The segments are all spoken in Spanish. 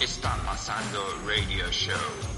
Está pasando Radio Show,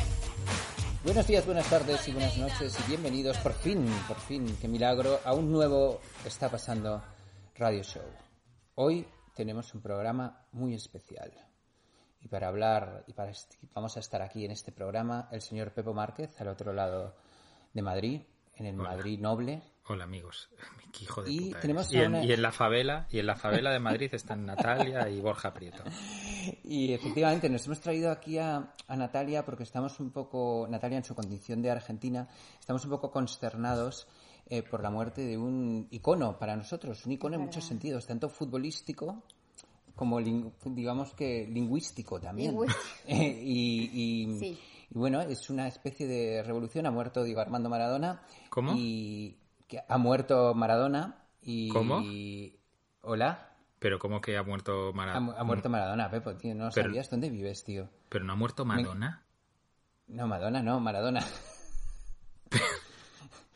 Buenos días, buenas tardes y buenas noches y bienvenidos por fin, por fin, qué milagro, a un nuevo Está pasando Radio Show. Hoy tenemos un programa muy especial. Y para hablar, y para vamos a estar aquí en este programa, el señor Pepo Márquez, al otro lado de Madrid, en el Madrid Noble. Hola amigos, hijo de Y puta tenemos y, en, a una- y en la favela, y en la favela de Madrid están Natalia y Borja Prieto. Y efectivamente nos hemos traído aquí a, a Natalia porque estamos un poco, Natalia en su condición de argentina, estamos un poco consternados eh, por la muerte de un icono para nosotros, un icono en muchos sentidos, tanto futbolístico como digamos que lingüístico también. Lingüístico. Eh, y, y- Sí. y bueno, es una especie de revolución. Ha muerto Diego Armando Maradona. ¿Cómo? Y que ha muerto Maradona. Y, ¿Cómo? Hola. Pero como que ha muerto Maradona? ha muerto Maradona, Pepo, tío. No Pero- sabías dónde vives, tío. Pero no ha muerto Madonna. No, Madonna, no, Maradona.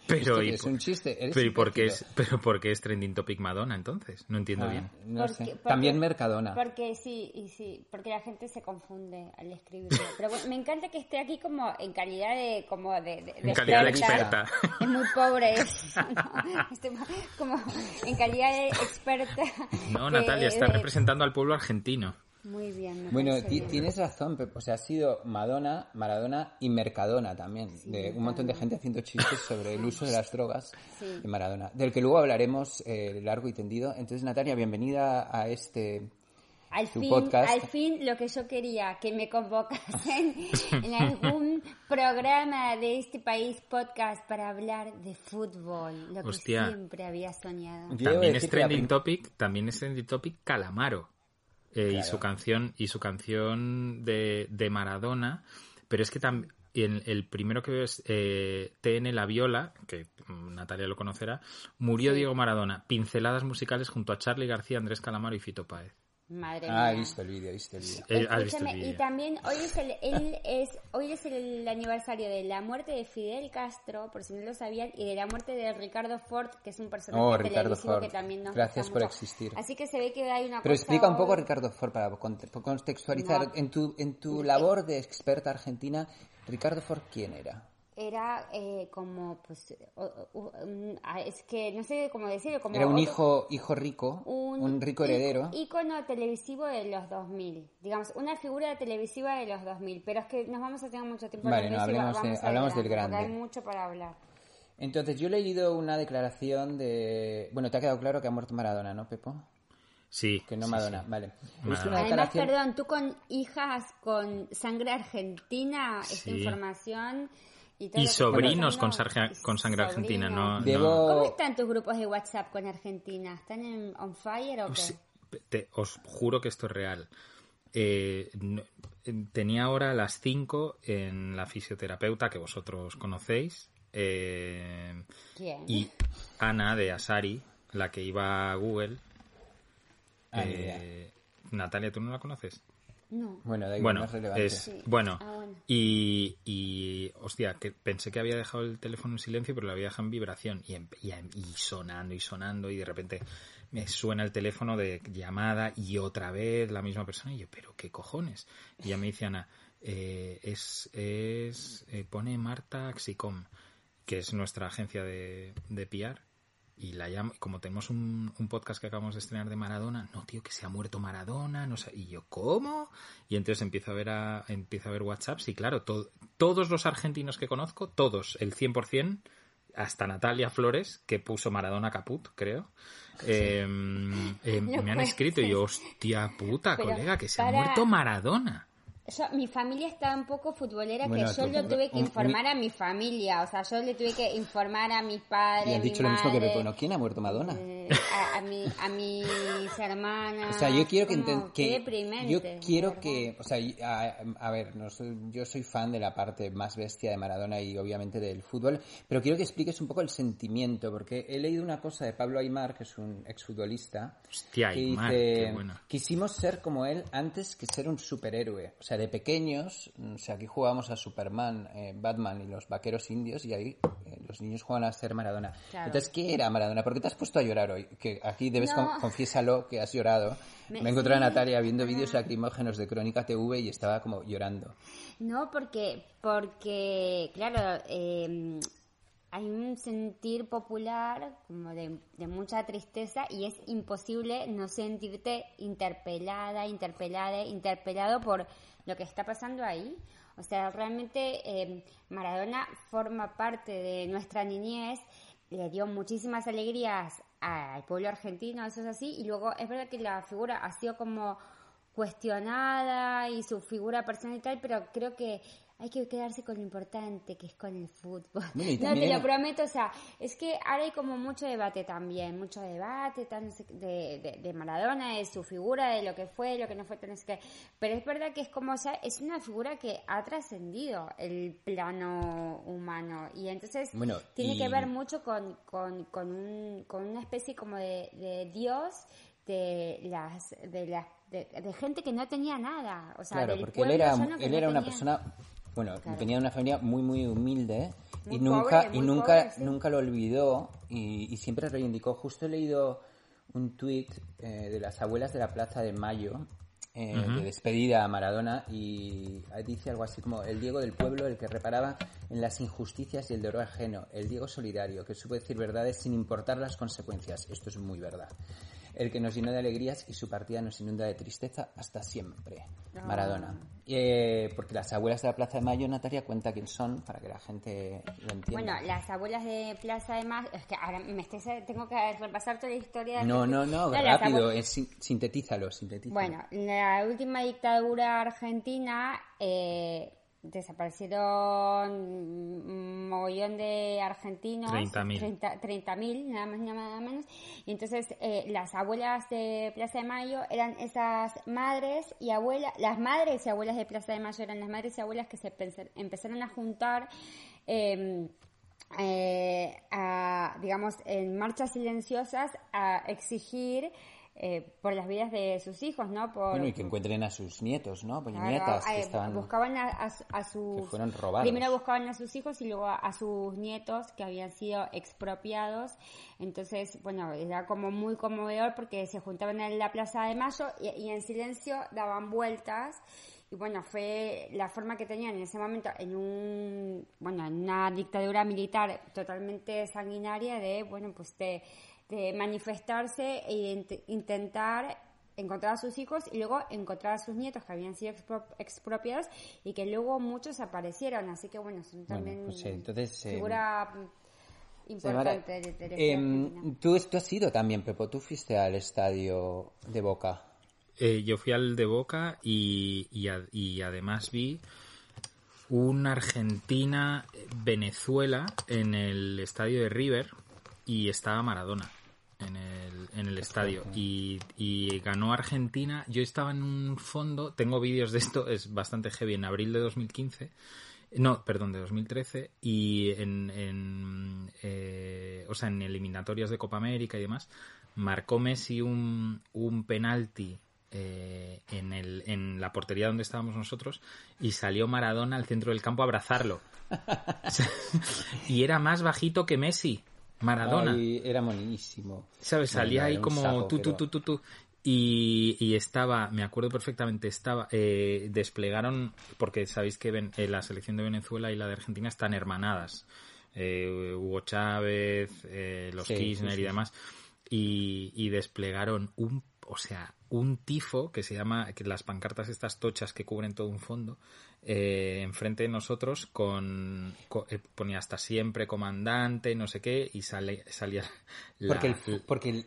Pero, y, es un chiste. Eres pero, ¿y por qué imbécil. es, pero ¿por qué es trending topic Madonna entonces? No entiendo Ah, bien. no Porque- sé. porque- También Mercadona. Porque sí, y sí, porque la gente se confunde al escribirlo. Pero bueno, me encanta que esté aquí como en calidad de como de, de- de En calidad de experta. Es muy pobre eso, ¿no? Este, como en calidad de experta. No, de- Natalia, está de- representando al pueblo argentino. Muy bien. Bueno, bien. tienes razón. O sea, ha sido Madonna, Maradona y Mercadona también. de un montón de gente haciendo chistes sobre el uso de las drogas Sí. de Maradona. Del que luego hablaremos eh, largo y tendido. Entonces, Natalia, bienvenida a este... Al tu fin, podcast. al fin lo que yo quería, que me convocasen en algún programa de este país podcast para hablar de fútbol, lo Hostia. que siempre había soñado. También es trending topic, también es trending topic Calamaro. Eh, y su canción, y su canción de, de Maradona. Pero es que también el, el primero que veo es eh, TN La Viola, que Natalia lo conocerá, murió Sí. Diego Maradona, pinceladas musicales junto a Charlie García, Andrés Calamaro y Fito Páez. Madre Ah, he mía. visto el vídeo, he visto el vídeo. Eh, ¿Has visto el Escúchame, y también hoy es el él es hoy es el aniversario de la muerte de Fidel Castro, por si no lo sabían, y de la muerte de Ricardo Ford, que es un personaje Oh, Ricardo televisivo Ford. que también nos Gracias por mucho. existir. Así que se ve que hay una Pero cosa explica un poco, Ricardo Ford, para conte- contextualizar. No. En tu, en tu labor de experta argentina, Ricardo Ford, ¿quién era? Era eh, como pues es que no sé cómo decirlo como Era un otro- hijo, hijo rico, un, rico heredero. ícono televisivo de los 2000 digamos una figura televisiva de los 2000 pero es que nos vamos a tener mucho tiempo Vale, no, hablemos de- hablamos del grande. hay mucho para hablar Entonces, yo he leído una declaración de... Bueno, te ha quedado claro que ha muerto Maradona, ¿no, Pepo? Sí. Que no Madonna, sí. vale. Una además perdón tú con hijas con sangre argentina esta información y, sobrinos pasando, con, sarja- con sangre argentina, no. Debo- ¿Cómo están tus grupos de WhatsApp con Argentina? ¿Están en on fire o qué? Sí, te- os juro que esto es real. Eh, no- tenía ahora a las 5 en la fisioterapeuta que vosotros conocéis. eh, ¿Quién? y Ana de Asari, la que iba a Google. Ah, eh, Natalia, ¿tú no la conoces? No. Bueno, da igual, Bueno, no es relevante. es, Sí. bueno, Ah, bueno. y, y, hostia, que pensé que había dejado el teléfono en silencio, pero lo había dejado en vibración y, em- y, em- y sonando y sonando y de repente me suena el teléfono de llamada y otra vez la misma persona y yo, pero qué cojones. Y ya me dice Ana, eh, es, es eh, pone Marta Axicom, que es nuestra agencia de, de PR y la llamo, como tenemos un, un podcast que acabamos de estrenar de Maradona, no tío, que se ha muerto Maradona, no sé, y yo, ¿cómo? Y entonces empiezo a ver a, empiezo a ver WhatsApps y claro, to- todos los argentinos que conozco, todos, el 100%, hasta Natalia Flores, que puso Maradona Caput, creo, eh, eh, me han escrito y yo, hostia puta, Pero colega, que se ha muerto Maradona. Yo- mi familia está un poco futbolera Bueno, que yo lo tuve que un- informar a mi familia. O sea, yo le tuve que informar a mi padre, Y a han mi dicho lo mismo que ¿no? ¿Quién ha muerto Madonna? eh, a, a, mi, a mis hermanas. O sea, yo quiero que, Como, que yo quiero verdad. que, o sea, a, a ver, no soy- yo soy fan de la parte más bestia de Maradona y obviamente del fútbol, pero quiero que expliques un poco el sentimiento, porque he leído una cosa de Pablo Aymar, que es un exfutbolista, Hostia, que Aymar, dice, qué bueno. quisimos ser como él antes que ser un superhéroe. O sea, de pequeños, o sea, aquí jugábamos a Superman, eh, Batman y los vaqueros indios y ahí eh, los niños juegan a ser Maradona. Claro. Entonces, ¿qué era Maradona? ¿Por qué te has puesto a llorar hoy? Que aquí debes, No. con- confiésalo, que has llorado. Me- Me, encontré a. Natalia viendo vídeos lacrimógenos de Crónica TV y estaba como llorando. No, porque, porque claro, eh, hay un sentir popular como de, de mucha tristeza y es imposible no sentirte interpelada, interpelada, interpelado por lo que está pasando ahí. O sea, realmente eh, Maradona forma parte de nuestra niñez, le dio muchísimas alegrías al pueblo argentino, eso es así, y luego es verdad que la figura ha sido como cuestionada y su figura personal y tal, pero creo que hay que quedarse con lo importante, que es con el fútbol. No, te lo prometo, o sea, es que ahora hay como mucho debate también, mucho debate qué, de, de, de Maradona, de su figura, de lo que fue, lo que no fue, sé qué. Pero es verdad que es como, o sea, es una figura que ha trascendido el plano humano y entonces Bueno, tiene y- que ver mucho con, con, con, un, con una especie como de, de Dios de las de las de, de gente que no tenía nada o sea claro, porque él era, que él no era una tenía- persona, bueno, Claro. tenía una familia muy, muy humilde y nunca, pobre, y nunca, pobre, sí. nunca lo olvidó y, y siempre reivindicó. Justo he leído un tuit eh, de las abuelas de la Plaza de Mayo eh, de despedida a Maradona y dice algo así como el Diego del pueblo, el que reparaba en las injusticias y el dolor ajeno, el Diego solidario, que supo decir verdades sin importar las consecuencias. Esto es muy verdad. El que nos llenó de alegrías y su partida nos inunda de tristeza hasta siempre. Maradona. Eh, porque las abuelas de la Plaza de Mayo, Natalia, cuenta quién son para que la gente lo entienda. bueno las abuelas de Plaza de Mayo es que ahora me estoy, tengo que repasar toda la historia de- no, no, no, las rápido, es sin- sintetízalo, sintetízalo. Bueno, la última dictadura argentina eh, desaparecieron mogollón de argentinos. 30.000. 30 30.000, nada más ni nada menos. Y entonces eh, las abuelas de Plaza de Mayo eran esas madres y abuelas, las madres y abuelas de Plaza de Mayo eran las madres y abuelas que se empezaron a juntar. eh, eh, a, digamos, en marchas silenciosas a exigir eh, por las vidas de sus hijos, ¿no? Por, Bueno, y que encuentren a sus nietos, ¿no? Pues Claro, nietas que eh, estaban... buscaban a, a, a sus que fueron robados. primero buscaban a sus hijos y luego a, a sus nietos que habían sido expropiados entonces bueno era como muy conmovedor porque se juntaban en la plaza de Mayo y, y en silencio daban vueltas y bueno fue la forma que tenían en ese momento en un bueno en una dictadura militar totalmente sanguinaria de bueno pues de, de manifestarse e int- intentar encontrar a sus hijos y luego encontrar a sus nietos que habían sido expro- expropiados y que luego muchos aparecieron. Así que bueno son también pues, eh, entonces, figura mm, importante de, de la Em, tú, tú has ido también, Pepo, tú fuiste al estadio de Boca. Eh, yo fui al de Boca y, y, a- y además vi un Argentina-Venezuela en el estadio de River y estaba Maradona en el, en el estadio y, y ganó Argentina. Yo estaba en un fondo, tengo vídeos de esto, es bastante heavy, en abril de 2015. No, perdón, de 2013 y en, en eh, o sea, en eliminatorias de Copa América y demás, marcó Messi un, un penalti eh, en, el, en la portería donde estábamos nosotros y salió Maradona al centro del campo a abrazarlo. y era más bajito que Messi, Maradona. Ay, era monísimo. ¿Sabes? Salía ahí como tú, tú, tú, tú, tú. Y, y estaba, me acuerdo perfectamente, estaba, eh, desplegaron, porque sabéis que ven- eh, la selección de Venezuela y la de Argentina están hermanadas. Eh, Hugo Chávez, eh, los Sí, Kirchner sí, sí, y demás. Y, y desplegaron un, o sea, un tifo que se llama, que las pancartas estas tochas que cubren todo un fondo, eh, enfrente de nosotros con, co- eh, ponía hasta siempre comandante, no sé qué, y sale, salía la, Porque el, fu- porque el...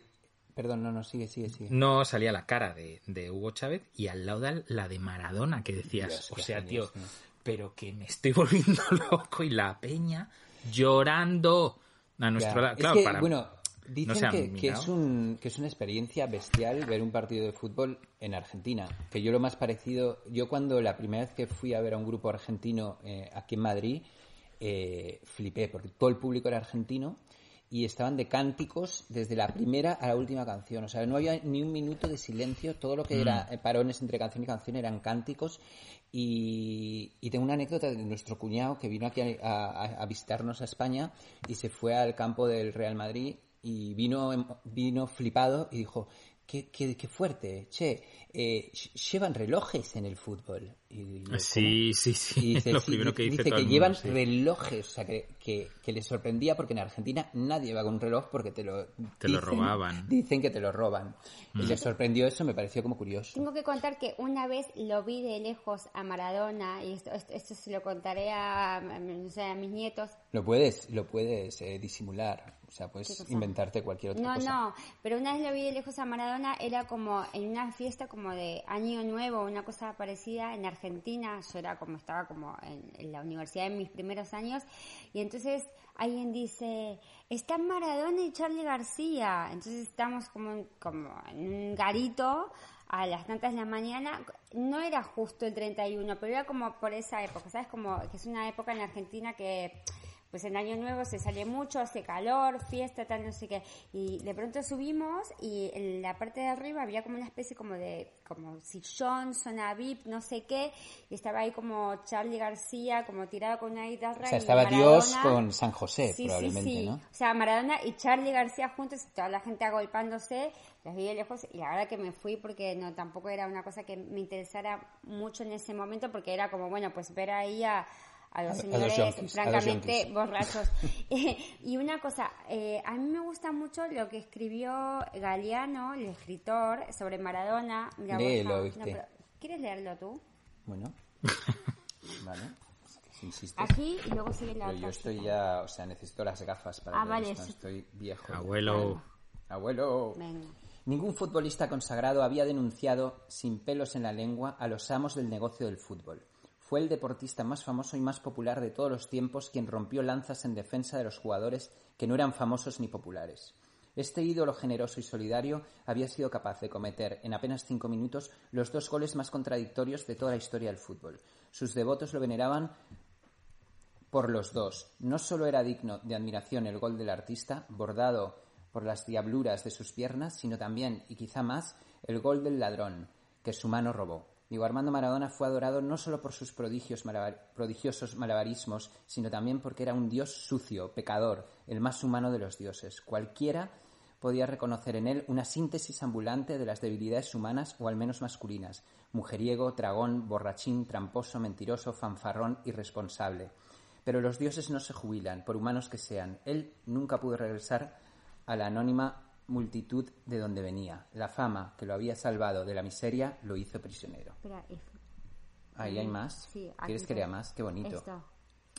Perdón, no, no, sigue, sigue, sigue. no salía la cara de, de Hugo Chávez y al lado de la de Maradona, que decías, Dios, o sea, tío, ¿no? pero que me estoy volviendo loco y la peña llorando a nuestro lado. Es Claro, que, para- bueno, dicen han que, que es un, que es una experiencia bestial ver un partido de fútbol en Argentina. Que yo lo más parecido, yo cuando la primera vez que fui a ver a un grupo argentino eh, aquí en Madrid, eh, flipé, porque todo el público era argentino y estaban de cánticos desde la primera a la última canción. O sea, no había ni un minuto de silencio, todo lo que era Mm. eh, parones entre canción y canción eran cánticos. Y, y tengo una anécdota de nuestro cuñado que vino aquí a, a- a visitarnos a España y se fue al campo del Real Madrid y vino, vino flipado y dijo, qué, qué, qué fuerte, che, eh, ll- llevan relojes en el fútbol. Y yo, Sí, sí, sí. y dice, lo sí, primero que dice, dice todo que el llevan mundo, sí. relojes, o sea, que, que, que le sorprendía porque en Argentina nadie lleva un reloj porque te lo Te lo robaban. Dicen que te lo roban. Y Mm. le sorprendió eso, me pareció como curioso. Tengo que contar que una vez lo vi de lejos a Maradona, y esto, esto, esto se lo contaré a, a- no sé, a mis nietos. Lo puedes, lo puedes eh, disimular, o sea, ¿Qué puedes inventarte cualquier otra No, cosa. no, pero una vez lo vi de lejos a Maradona, era como en una fiesta como de Año Nuevo, una cosa parecida en Argentina, yo era como, estaba como en, en la universidad en mis primeros años, y entonces alguien dice, está Maradona y Charlie García, entonces estamos como, en- como en un garito a las tantas de la mañana, no era justo el 31, pero era como por esa época, ¿sabes? Como que es una época en Argentina que pues en Año Nuevo se sale mucho, hace calor, fiesta, tal, no sé qué. Y de pronto subimos y en la parte de arriba había como una especie como de, como sillón, zona VIP, no sé qué. Y estaba ahí como Charlie García, como tirado con una guitarra. O sea, y estaba Maradona. Dios con San José, Sí, probablemente, sí, sí. ¿no? O sea, Maradona y Charlie García juntos y toda la gente agolpándose. Los vi de lejos y la verdad que me fui porque no tampoco era una cosa que me interesara mucho en ese momento porque era como, bueno, pues ver ahí a, a los A- a los señores a los francamente yanquis. borrachos. Eh, y una cosa, eh, a mí me gusta mucho lo que escribió Galeano, el escritor, sobre Maradona. Mira, Léelo, no, ¿viste? no, pero- ¿Quieres leerlo tú? Bueno, vale. Aquí y luego sigue la Pero otra. yo estoy cita. ya, o sea, necesito las gafas para Ah, leer vale, esto, sí. estoy viejo. Abuelo. Abuelo. Venga. Ningún futbolista consagrado había denunciado sin pelos en la lengua a los amos del negocio del fútbol. Fue el deportista más famoso y más popular de todos los tiempos quien rompió lanzas en defensa de los jugadores que no eran famosos ni populares. Este ídolo generoso y solidario había sido capaz de cometer en apenas cinco minutos los dos goles más contradictorios de toda la historia del fútbol. Sus devotos lo veneraban por los dos. No solo era digno de admiración el gol del artista, bordado por las diabluras de sus piernas, sino también, y quizá más, el gol del ladrón, que su mano robó. Diego Armando Maradona fue adorado no solo por sus prodigios prodigiosos malabarismos, sino también porque era un dios sucio, pecador, el más humano de los dioses. Cualquiera podía reconocer en él una síntesis ambulante de las debilidades humanas o al menos masculinas. Mujeriego, dragón, borrachín, tramposo, mentiroso, fanfarrón, irresponsable. Pero los dioses no se jubilan, por humanos que sean. Él nunca pudo regresar a la anónima multitud de donde venía. La fama que lo había salvado de la miseria lo hizo prisionero. Espera, es- Ahí hay más. Sí, aquí ¿Quieres que lea más? Qué bonito. Esto.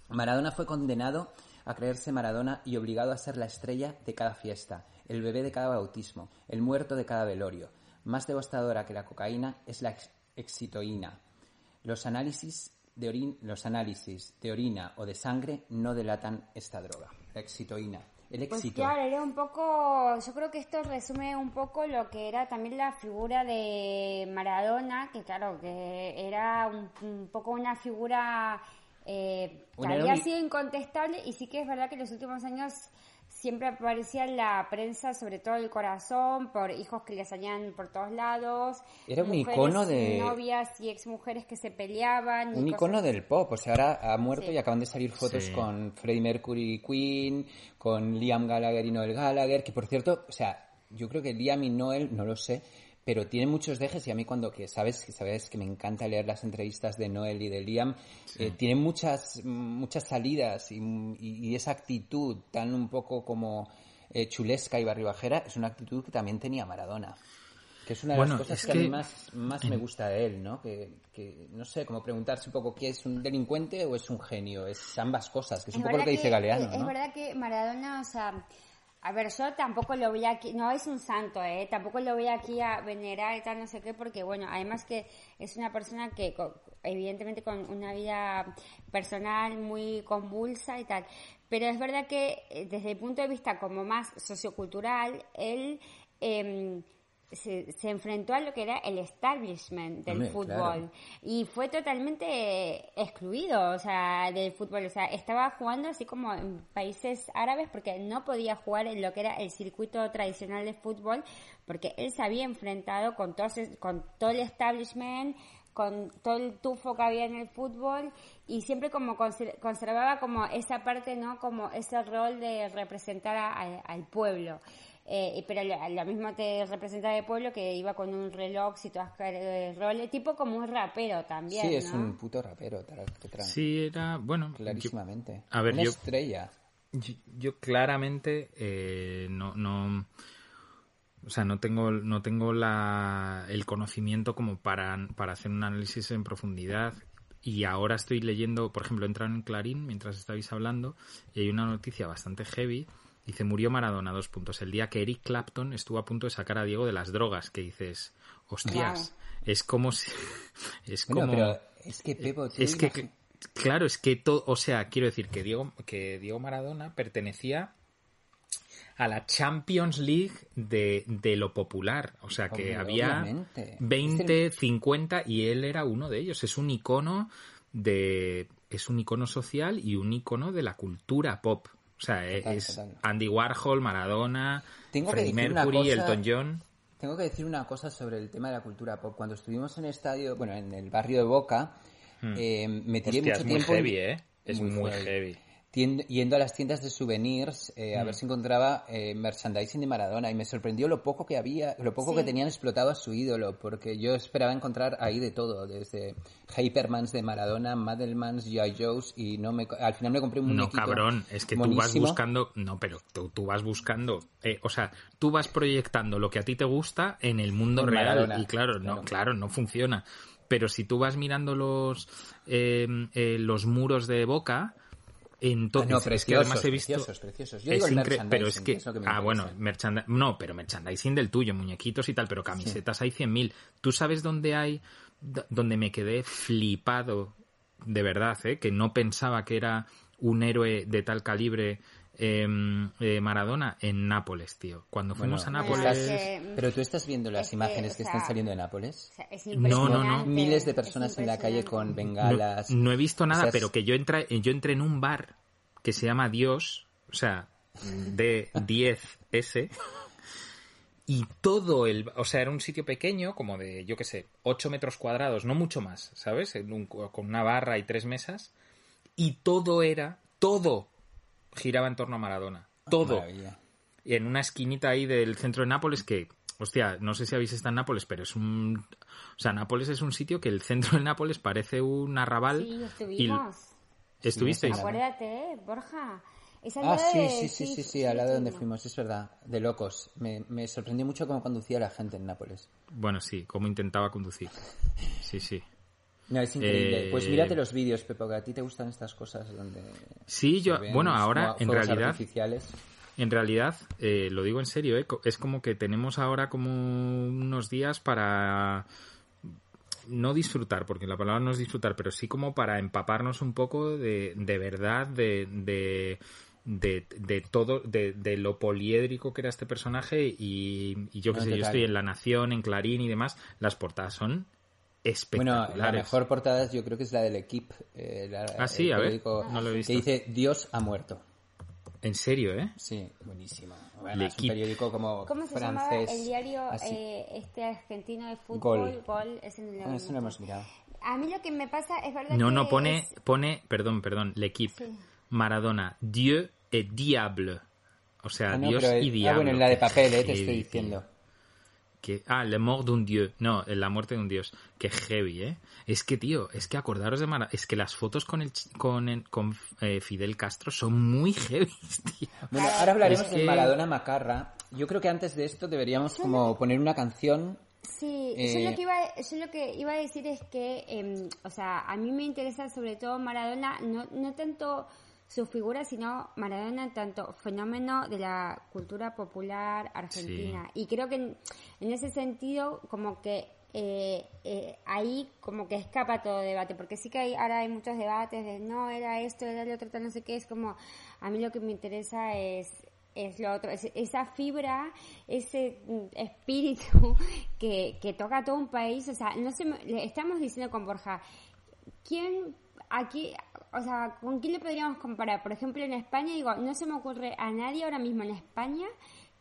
Maradona fue condenado a creerse Maradona y obligado a ser la estrella de cada fiesta, el bebé de cada bautismo, el muerto de cada velorio. Más devastadora que la cocaína es la ex- excitoína. Los análisis de orin- los análisis de orina o de sangre no delatan esta droga. La excitoína. El Pues éxito. claro, era un poco, yo creo que esto resume un poco lo que era también la figura de Maradona, que claro, que era un, un poco una figura eh, que había sido incontestable y sí que es verdad que en los últimos años siempre aparecía en la prensa, sobre todo el corazón, por hijos que le salían por todos lados. Era un icono y de- Novias y exmujeres que se peleaban. y Un cosas icono del pop, o sea, ahora ha muerto Sí. y acaban de salir fotos Sí. con Freddie Mercury y Queen, con Liam Gallagher y Noel Gallagher, que por cierto, o sea, yo creo que Liam y Noel, no lo sé, pero tienen muchos dejes y a mí cuando, que sabes, que sabes que me encanta leer las entrevistas de Noel y de Liam, eh, tienen muchas, muchas salidas y, y- y esa actitud tan un poco como eh, chulesca y barribajera, es una actitud que también tenía Maradona. Que es una de Bueno, las cosas es que, a mí que- más, más me gusta de él, ¿no? Que, que, no sé, como preguntarse un poco, ¿qué es un delincuente o es un genio? Es ambas cosas, que es un poco lo verdad que dice Galeano, es, es ¿no? verdad que Maradona, o sea, a ver, yo tampoco lo voy aquí, no es un santo, ¿eh? Tampoco lo voy aquí a venerar y tal, no sé qué, porque bueno, además que es una persona que evidentemente con una vida personal muy convulsa y tal. Pero es verdad que eh, desde el punto de vista como más sociocultural, él... em, se, se enfrentó a lo que era el establishment del Hombre, fútbol claro. y fue totalmente excluido, o sea, del fútbol, o sea, estaba jugando así como en países árabes porque no podía jugar en lo que era el circuito tradicional de fútbol porque él se había enfrentado con todo, con todo el establishment, con todo el tufo que había en el fútbol y siempre como conser- conservaba como esa parte, ¿no? Como ese rol de representar a- a- al pueblo. Eh, y- pero lo, lo mismo te representa el pueblo que iba con un reloj y todas eh, roles, tipo como un rapero también, Sí, es un puto rapero, Sí, era, bueno, yo- clarísimamente. a ver, Una yo- estrella. Yo, yo claramente eh, no, no, o sea, no tengo, no tengo la, el conocimiento como para, para hacer un análisis en profundidad. Y ahora estoy leyendo, por ejemplo, he entrado en Clarín mientras estabais hablando y hay una noticia bastante heavy. Dice, murió Maradona, dos puntos. El día que Eric Clapton estuvo a punto de sacar a Diego de las drogas, que dices, hostias, es como si... Es Bueno, como... pero es que Pepo, tú Es que, claro, es que todo, o sea, quiero decir que Diego, que Diego Maradona pertenecía a la Champions League de, de lo popular. O sea, que había obviamente. 20, 50 y él era uno de ellos. Es un icono de, es un icono social y un icono de la cultura pop. O sea, Total, es total. Andy Warhol, Maradona, Tengo que Freddie Mercury, cosa- Elton John. Tengo que decir una cosa sobre el tema de la cultura pop. Cuando estuvimos en el estadio, bueno, en el barrio de Boca, eh, me tiré Hmm. Hostia, mucho es muy tiempo en- heavy, ¿eh? Es muy, heavy. Yendo a las tiendas de souvenirs eh, Mm. a ver si encontraba eh, merchandising de Maradona y me sorprendió lo poco que había, lo poco que tenían explotado a su ídolo, porque yo esperaba encontrar ahí de todo, desde Hypermans de Maradona, Madelmans, G.I. Joe's y no me, al final me compré un No, cabrón, es que tú vas buscando. No, pero tú, tú vas buscando. eh, o sea, tú vas proyectando lo que a ti te gusta en el mundo En real. Maradona, Y claro, no, claro. claro, no funciona. Pero si tú vas mirando los, eh, los muros de boca. Ah, Entonces, no, es que preciosos, además he visto. preciosos, preciosos. Yo es digo el pero es merchandising, que, que es que ah, bueno, merchanda- no, pero merchandising del tuyo, muñequitos y tal, pero camisetas hay 100.000. ¿Tú sabes dónde hay, donde me quedé flipado, de verdad, eh, que no pensaba que era un héroe de tal calibre eh, eh, Maradona? En Nápoles, tío. Cuando fuimos Bueno, a Nápoles... es que- Pero tú estás viendo las Es que, imágenes o que sea, están saliendo de Nápoles. O sea, es No, no, no. Miles de personas en la calle con bengalas. No, no he visto nada, O sea, pero que yo entré, yo entré en un bar que se llama Dios, o sea, de 10S, y todo el... O sea, era un sitio pequeño, como de, yo qué sé, 8 metros cuadrados, no mucho más, ¿sabes? En un- con una barra y tres mesas, y todo era, todo giraba en torno a Maradona. Todo. Maravilla. Y en una esquinita ahí del centro de Nápoles que, hostia, no sé si habéis estado en Nápoles, pero es un... O sea, Nápoles es un sitio que el centro de Nápoles parece un arrabal. Sí, y- estuvimos. ¿Estuvisteis? Sí, Acuérdate, ¿eh, Borja. Es al Ah, lado sí, de- sí, sí, sí, sí, al lado de donde fuimos, es verdad, de locos. Me, me sorprendió mucho cómo conducía la gente en Nápoles. Bueno, sí, cómo intentaba conducir. Sí, sí. No, es increíble. Eh, Pues mírate los vídeos, Pepo, que a ti te gustan estas cosas donde... Sí, yo, bueno, ahora en realidad, artificiales. en realidad, eh, lo digo en serio, eh, es como que tenemos ahora como unos días para no disfrutar, porque la palabra no es disfrutar, pero sí como para empaparnos un poco de, de verdad, de, de, de, de todo, de, lo poliédrico que era este personaje y, y yo qué No, sé, yo estoy en La Nación, en Clarín y demás, las portadas son Bueno, la mejor portada yo creo que es la del Equipe. eh, la- Ah, sí, el a ver, periódico no lo he visto. Que dice Dios ha muerto. En serio, ¿eh? Sí, buenísimo. Bueno, es un periódico como ¿Cómo se francés. llamaba el diario así. eh, este argentino de fútbol? Gol. ese no lo Ah, eso lo hemos mirado. A mí lo que me pasa es verdad No, que no, pone, es- pone, perdón, perdón, l'equipe. Sí. Maradona, Dieu et diable. O sea, Ah, no, Dios pero el- y ah, diablo. bueno, en la de papel, eh, te estoy tío. diciendo. Que, ah, le mort d'un dieu. No, la muerte de un dios. Qué heavy, ¿eh? Es que, tío, es que acordaros de Maradona. Es que las fotos con el ch- con, el- con eh, Fidel Castro son muy heavy, tío. Bueno, ahora hablaremos Es de que- Maradona Macarra. Yo creo que antes de esto deberíamos como poner una canción. Sí, Eh, yo, lo que iba, yo lo que iba a decir es que, em, o sea, a mí me interesa sobre todo Maradona, no, no tanto su figura, sino Maradona, tanto fenómeno de la cultura popular argentina. Y creo que en, en ese sentido, como que eh, eh, ahí como que escapa todo debate, porque sí que hay, ahora hay muchos debates de no, era esto, era lo otro, tal, no sé qué, es como, a mí lo que me interesa es es lo otro, es- esa fibra, ese mm, espíritu que, que toca a todo un país, o sea, no se estamos diciendo con Borja, ¿quién aquí, o sea, con quién le podríamos comparar? Por ejemplo, en España, digo, no se me ocurre a nadie ahora mismo en España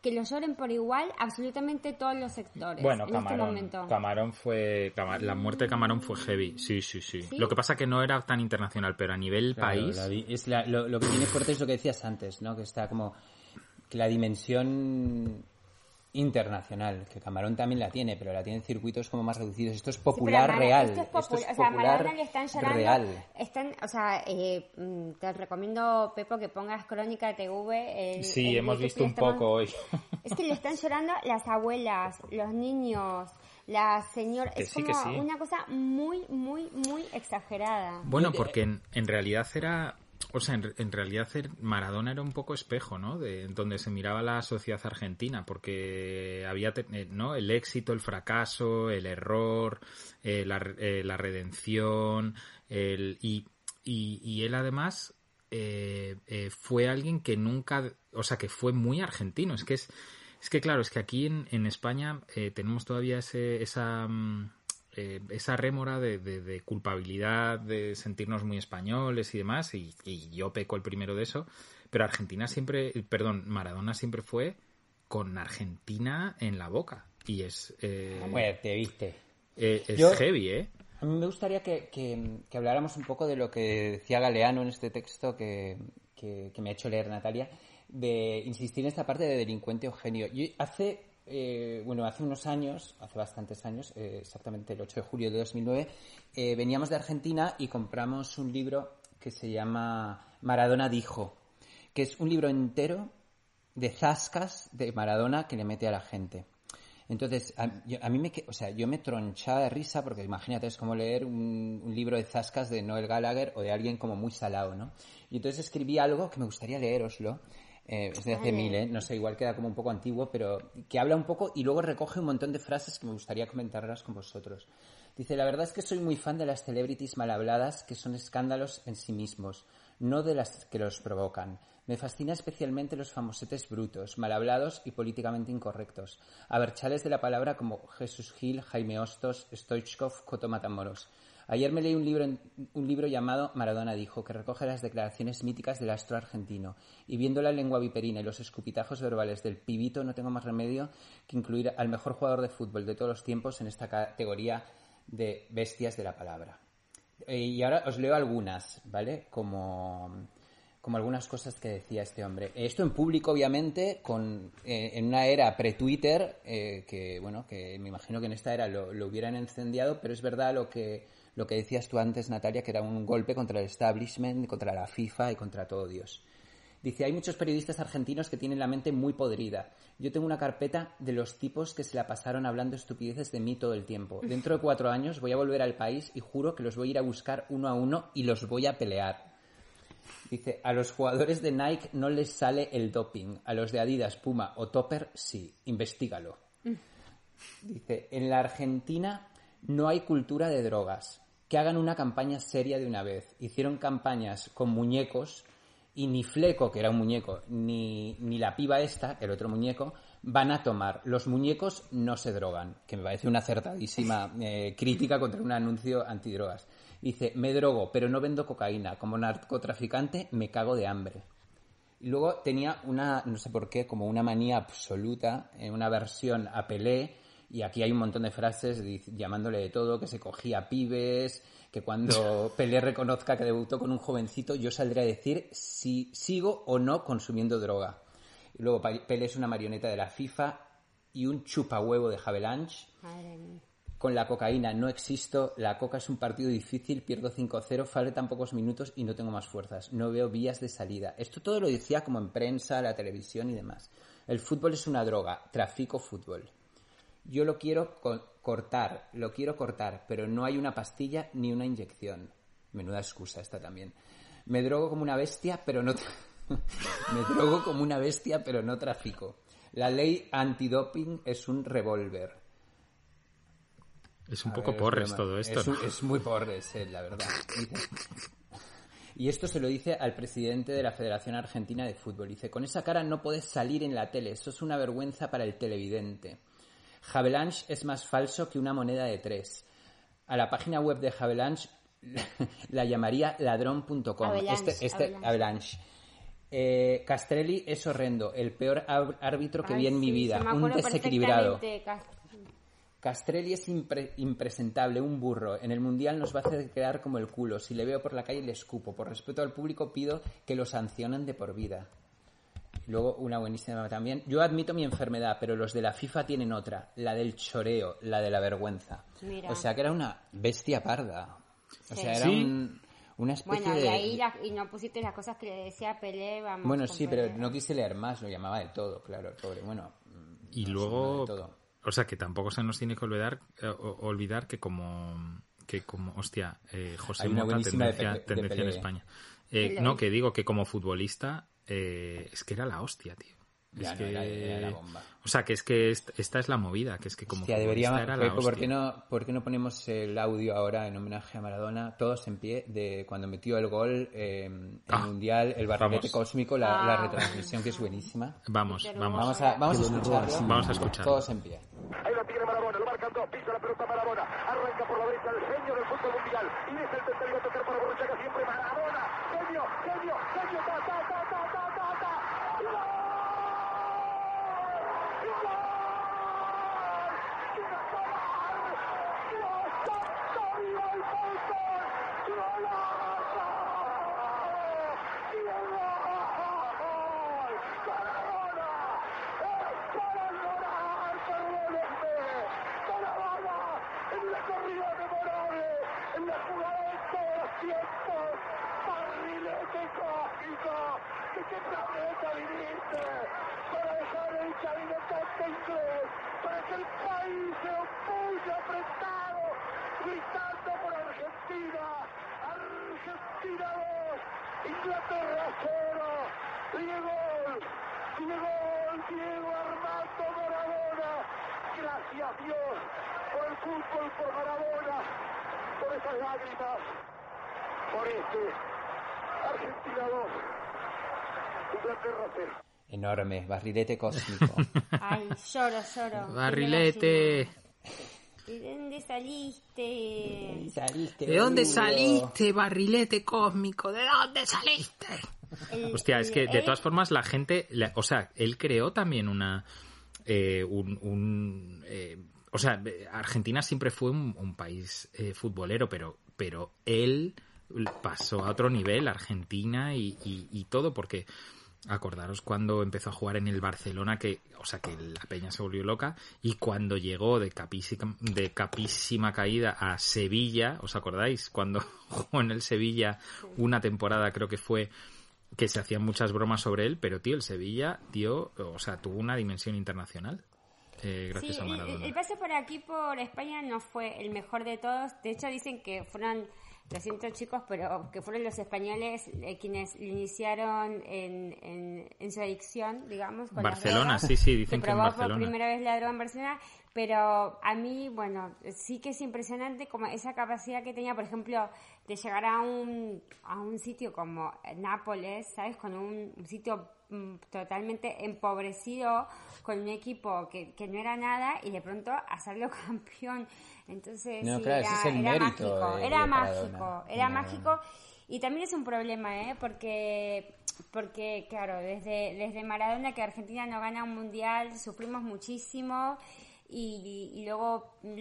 que lo lloren por igual absolutamente todos los sectores Bueno, en este Camarón. momento. Camarón fue. La muerte de Camarón fue heavy. Sí, sí, sí, ¿Sí? Lo que pasa que no era tan internacional, pero a nivel Claro, país. la es la- lo, lo que tiene fuerte es lo que decías antes, ¿no? Que está como que la dimensión internacional, que Camarón también la tiene, pero la tiene en circuitos como más reducidos. Esto es Sí, popular real. Esto es, Esto popul- es o sea, a popular están llorando. real. Están, o sea, eh, mm, te recomiendo, Pepo, que pongas Crónica TV. el- Sí, el hemos YouTube visto un estamos- poco hoy. Es que le están llorando las abuelas, los niños, la señora. Que Es sí, como sí. una cosa muy, muy, muy exagerada. Bueno, porque en, en realidad era. O sea, en, en realidad Maradona era un poco espejo, ¿no? De donde se miraba la sociedad argentina, porque había, eh, ¿no? El éxito, el fracaso, el error, eh, la, eh, la redención, el, y, él además eh, eh, fue alguien que nunca, o sea, que fue muy argentino. Es que es, es que claro, es que aquí en, en España tenemos todavía ese, esa, mm, eh, esa rémora de, de- de culpabilidad, de sentirnos muy españoles y demás, y, y yo peco el primero de eso, pero Argentina siempre, perdón, Maradona siempre fue con Argentina en la boca. Y es, eh, Muerte, viste. eh, es Yo- heavy, ¿eh? A mí me gustaría que, que- que habláramos un poco de lo que decía Galeano en este texto que, que- que me ha hecho leer Natalia, de insistir en esta parte de delincuente Eugenio. Yo hace, eh, bueno, hace unos años, hace bastantes años, eh, exactamente el 8 de julio de 2009, eh, veníamos de Argentina y compramos un libro que se llama Maradona dijo, que es un libro entero de zascas de Maradona que le mete a la gente. Entonces, a, yo- a mí me, o sea, yo me tronchaba de risa porque imagínate, es como leer un, un libro de zascas de Noel Gallagher o de alguien como muy salado, ¿no? Y entonces escribí algo que me gustaría leeroslo, eh, es de hace Vale. mil, ¿eh? No sé, igual queda como un poco antiguo, pero que habla un poco y luego recoge un montón de frases que me gustaría comentarlas con vosotros. Dice, la verdad es que soy muy fan de las celebrities mal habladas que son escándalos en sí mismos, no de las que los provocan. Me fascina especialmente los famosetes brutos, mal hablados y políticamente incorrectos. Aberchales de la palabra como Jesús Gil, Jaime Hostos, Stoichkov, Coto Matamoros. Ayer me leí un libro, un libro llamado Maradona dijo, que recoge las declaraciones míticas del astro argentino. Y viendo la lengua viperina y los escupitajos verbales del pibito, no tengo más remedio que incluir al mejor jugador de fútbol de todos los tiempos en esta categoría de bestias de la palabra. Eh, y ahora os leo algunas, ¿vale? Como, como algunas cosas que decía este hombre. Esto en público, obviamente, con, eh, en una era pre-Twitter, eh, que, bueno, que me imagino que en esta era lo, lo hubieran encendiado, pero es verdad lo que, lo que decías tú antes, Natalia, que era un golpe contra el establishment, contra la FIFA y contra todo Dios. Dice, hay muchos periodistas argentinos que tienen la mente muy podrida. Yo tengo una carpeta de los tipos que se la pasaron hablando estupideces de mí todo el tiempo. Dentro de cuatro años voy a volver al país y juro que los voy a ir a buscar uno a uno y los voy a pelear. Dice, a los jugadores de Nike no les sale el doping. A los de Adidas, Puma o Topper, sí. Investígalo. Dice, en la Argentina no hay cultura de drogas. Que hagan una campaña seria de una vez. Hicieron campañas con muñecos y ni Fleco, que era un muñeco, ni, ni la piba esta, el otro muñeco, van a tomar. Los muñecos no se drogan, que me parece una acertadísima eh, crítica contra un anuncio antidrogas. Dice, me drogo, pero no vendo cocaína. Como narcotraficante me cago de hambre. Y luego tenía una, no sé por qué, como una manía absoluta, en una versión a Pelé, y aquí hay un montón de frases llamándole de todo, que se cogía pibes, que cuando Pelé reconozca que debutó con un jovencito, yo saldré a decir si sigo o no consumiendo droga. Y luego Pelé es una marioneta de la FIFA y un chupahuevo de Havelange. Madre mía. Con la cocaína no existo, la coca es un partido difícil, pierdo 5-0, faltan pocos minutos y no tengo más fuerzas. No veo vías de salida. Esto todo lo decía como en prensa, la televisión y demás. El fútbol es una droga, trafico fútbol. Yo lo quiero co- cortar, lo quiero cortar, pero no hay una pastilla ni una inyección. Menuda excusa esta también. Me drogo como una bestia, pero no... Me drogo como una bestia, pero no trafico. La ley antidoping es un revólver. Es un A poco ver, porres todo esto. Es, ¿no? es muy porres, eh, la verdad. Y esto se lo dice al presidente de la Federación Argentina de Fútbol. Dice, con esa cara no puedes salir en la tele, eso es una vergüenza para el televidente. Havelange es más falso que una moneda de tres. A la página web de Havelange la llamaría ladrón.com. Este, este, Avalanche. Avalanche. Eh, Castrelli es horrendo, el peor árbitro que Ay, vi en mi vida, un desequilibrado. Castrelli es impre- impresentable, un burro. En el Mundial nos va a hacer quedar como el culo. Si le veo por la calle le escupo. Por respeto al público pido que lo sancionen de por vida. Luego una buenísima también. Yo admito mi enfermedad, pero los de la FIFA tienen otra. La del choreo, la de la vergüenza. Mira. O sea que era una bestia parda. O Sí. sea, era Sí. un- una especie Bueno, y de... ahí la- y no pusiste las cosas que le decía Pelé, vamos. Bueno, sí, pero no quise leer más. Lo llamaba de todo, claro, el pobre. Bueno, mm, Y no, luego, todo. o sea, que tampoco se nos tiene que olvidar, eh, olvidar que como, que como, hostia, eh, José Hay una Mota, de tendencia, de tendencia en. España. Eh, no, que digo que como futbolista, eh, es que era la hostia, tío. Ya, es no, que, era- era la bomba. O sea, que es que est- esta es la movida, que es que como Hostia, deberíamos, era la ¿por, hostia. qué no, ¿por qué no ponemos el audio ahora en homenaje a Maradona, todos en pie, de cuando metió el gol eh, en Ah, el Mundial, el barrilete cósmico, la, la Ah. retransmisión que es buenísima? Vamos, vamos. Vamos a, vamos a escucharlo. Vamos a escucharlo. Todos en pie. Ahí lo tiene Marabona, lo marcan dos, pisa la pelota Marabona, arranca por la derecha el genio del fútbol mundial, y es el tercero a tocar para Borruchaga siempre Marabona, genio, genio, genio, ta, ta, ta, ta, ta, ta, ta, ¡Gol! ¡Gol! ¡Quiero gol! ¡Dios santo, viva el fútbol! ¡Golazo! ¡Gol! ¡Maradona! ¡Es para llorar, perdónenme! ¡Maradona! ¡En la corrida memorable! ¡En la jugada de todos los tiempos! ¡Barrilete cósmico! ¿De qué planeta viniste? Para dejar el caminotante inglés, para que el país se opulle apretado, gritando por Argentina. Argentina 2, Inglaterra 0. Diego, Diego, Diego Armando Maradona. Gracias Dios por el fútbol, por Maradona, por esas lágrimas, por este. Argentina 2, Inglaterra 0. Enorme, barrilete cósmico. Ay, lloro, lloro. Barrilete. ¿De dónde saliste? Saliste, ¿De dónde saliste, barrilete cósmico? ¿De dónde saliste? El- Hostia, es que de todas formas la gente, la- o sea, él creó también una, eh, un, un, eh, o sea, Argentina siempre fue un, un país eh, futbolero, pero, pero él pasó a otro nivel, Argentina y, y- y todo, porque acordaros cuando empezó a jugar en el Barcelona, que, o sea, que la peña se volvió loca, y cuando llegó de capísima, de capísima caída a Sevilla, ¿os acordáis? Cuando jugó en el Sevilla una temporada, creo que fue, que se hacían muchas bromas sobre él, pero tío, el Sevilla dio, o sea, tuvo una dimensión internacional. eh, gracias Sí, a el- Maradona. El, pase por aquí, por España, no fue el mejor de todos. De hecho, dicen que fueron, lo siento chicos, pero que fueron los españoles eh, quienes lo iniciaron en, en, en su adicción, digamos. Con Barcelona, drogas, sí, sí, dicen que en probó Barcelona. por primera vez la droga en Barcelona. Pero a mí, bueno, sí que es impresionante como esa capacidad que tenía, por ejemplo, de llegar a un, a un sitio como Nápoles, ¿sabes? Con un, un sitio totalmente empobrecido, con un equipo que, que no era nada y de pronto hacerlo campeón. Entonces, No, sí, claro, era, ese es el era mérito mágico, de- era de mágico, era No. mágico. Y también es un problema, ¿eh? Porque porque, claro, desde, desde Maradona que Argentina no gana un mundial, sufrimos muchísimo y, y luego mm,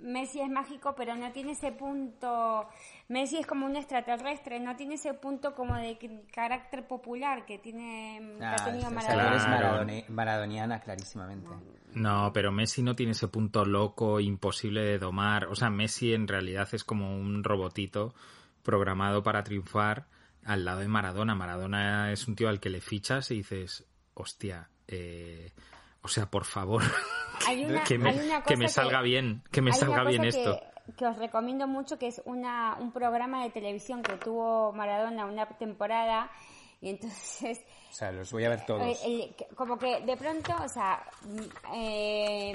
Messi es mágico, pero no tiene ese punto. Messi es como un extraterrestre, no tiene ese punto como de carácter popular que tiene que ha Ah, tenido Maradona. maradone- maradoniana, clarísimamente. No, pero Messi no tiene ese punto loco, imposible de domar. O sea, Messi en realidad es como un robotito programado para triunfar al lado de Maradona. Maradona es un tío al que le fichas y dices, hostia, eh, o sea, por favor, Hay una- que, me, hay una que me cosa salga bien, que me hay una salga bien cosa esto. Que, que os recomiendo mucho, que es una, un programa de televisión que tuvo Maradona una temporada. Y entonces, O sea, los voy a ver todos. eh, como que de pronto, o sea, mm, eh,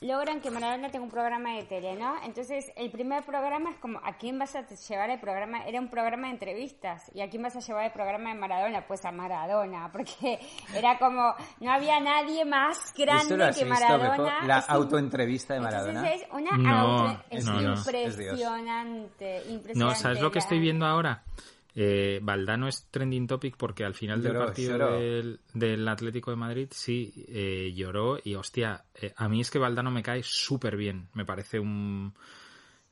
logran que Maradona tenga un programa de tele, ¿no? Entonces, el primer programa es como, ¿a quién vas a llevar el programa? Era un programa de entrevistas. ¿Y a quién vas a llevar el programa de Maradona? Pues a Maradona, porque era como, no había nadie más ¿Esto lo grande has que visto, Maradona. Beko? La Es autoentrevista de Maradona. entonces es una No, auto- es no, no. impresionante, impresionante. No, ¿sabes lo que la- estoy viendo ahora? Eh, Valdano es trending topic porque al final del partido del, del Atlético de Madrid sí eh, lloró y hostia, eh, a mí es que Valdano me cae súper bien, me parece un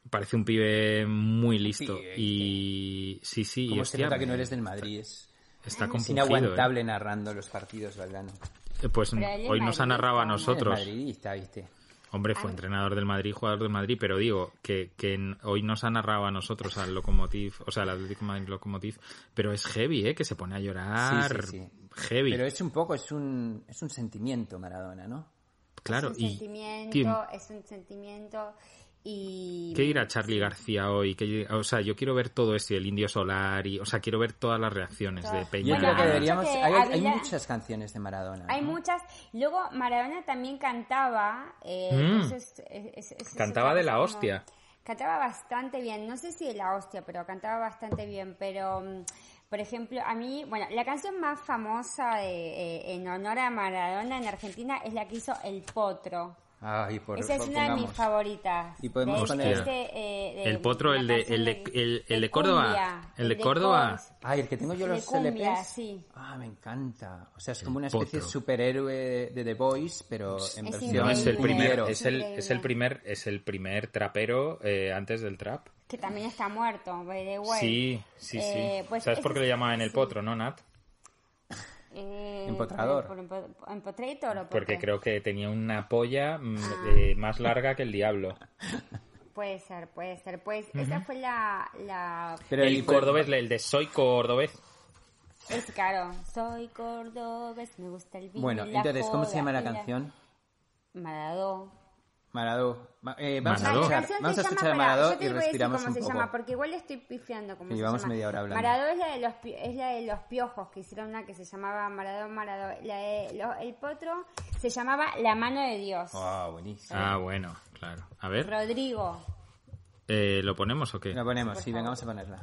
me parece un pibe muy listo Pibe, y sí, sí, y ¿Cómo se nota que no eres del Madrid? Es, está es compungido, inaguantable narrando los partidos, Valdano. eh. Pues es hoy nos ha narrado a nosotros. Es madridista, ¿viste? Hombre, fue entrenador del Madrid, jugador del Madrid, pero digo que, hoy nos ha narrado a nosotros al Lokomotiv, o sea, al Atlético Madrid Lokomotiv, pero es heavy, ¿eh? Que se pone a llorar. Sí, sí, sí. Heavy. Pero es un poco, es un, es un sentimiento Maradona, ¿no? claro, es un y sentimiento, tío, es un sentimiento y... ¿qué dirá Charlie García hoy? ¿Qué- o sea, yo quiero ver todo esto, el Indio Solar, y, o sea, quiero ver todas las reacciones de Peña. Yo creo que hay deberíamos... que Hay, muchas canciones de Maradona. Hay ¿no? muchas. Luego Maradona también cantaba. Eh, Mm. entonces, es- es- es Cantaba de la hostia. Cantaba bastante bien. No sé si de la hostia, pero cantaba bastante bien. Pero, mm, por ejemplo, a mí, bueno, la canción más famosa de, eh, en honor a Maradona en Argentina es la que hizo El Potro. Ay, por Esa es por- una de mis favoritas. Y podemos De- poner- este, eh, de- El Potro, el de- el de- el- el de Córdoba. cumbia, El de Córdoba. Ay, el que tengo yo de los cumbia, LPs. sí. Ah, me encanta. O sea, es como una especie de potro. superhéroe de The Voice, pero en Es versión No, es el primer, es el, es el primer, es el primer trapero eh, antes del trap. Que también está muerto, by the way. Sí, sí, sí. Eh, pues ¿Sabes por qué le llamaban el sí. potro, no, Nat? Eh, Empotrador. por- por- por- ¿Empotrator o por Porque qué? creo que tenía una polla mm, Ah. eh, más larga que el diablo. Puede ser, puede ser. Pues esa fue la... la... Pero el cordobés, el de soy cordobés. Es claro. Soy cordobés, me gusta el vino Bueno, y la entonces, ¿cómo se llama la canción? Maradó. Maradó. Ma- eh, vamos a Maradó. La escuchar, vamos a escuchar pará, Maradó y a respiramos cómo un se poco. llama, porque igual estoy pifiando se llevamos llama. media hora hablando. Maradó es la, de los, es la de los piojos, que hicieron una que se llamaba Maradó, Maradó. La de lo- el potro se llamaba La mano de Dios. Ah, buenísimo. Ah, bueno, claro. A ver, Rodrigo. eh, ¿lo ponemos o qué? La ponemos, sí, favor. venga, vamos a ponerla.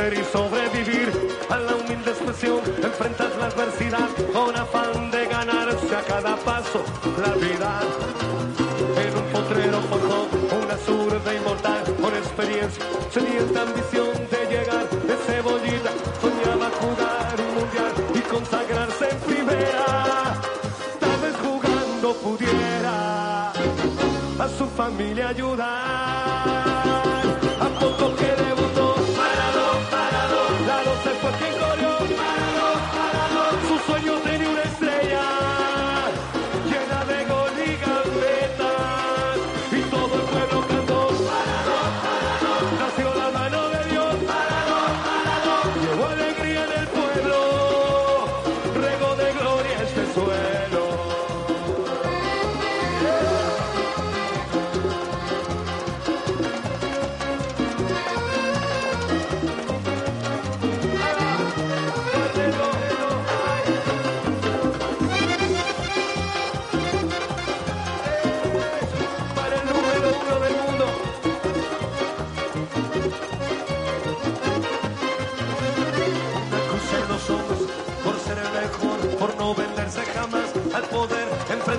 Y sobrevivir a la humilde expresión, enfrentar la adversidad con afán de ganarse a cada paso la vida. En un potrero forjó una zurda inmortal con experiencia sedienta ambición de llegar de cebollita, soñaba jugar un mundial y consagrarse en primera. Tal vez jugando pudiera a su familia ayudar. A poco que debutó, quien corrió, parado, parado, su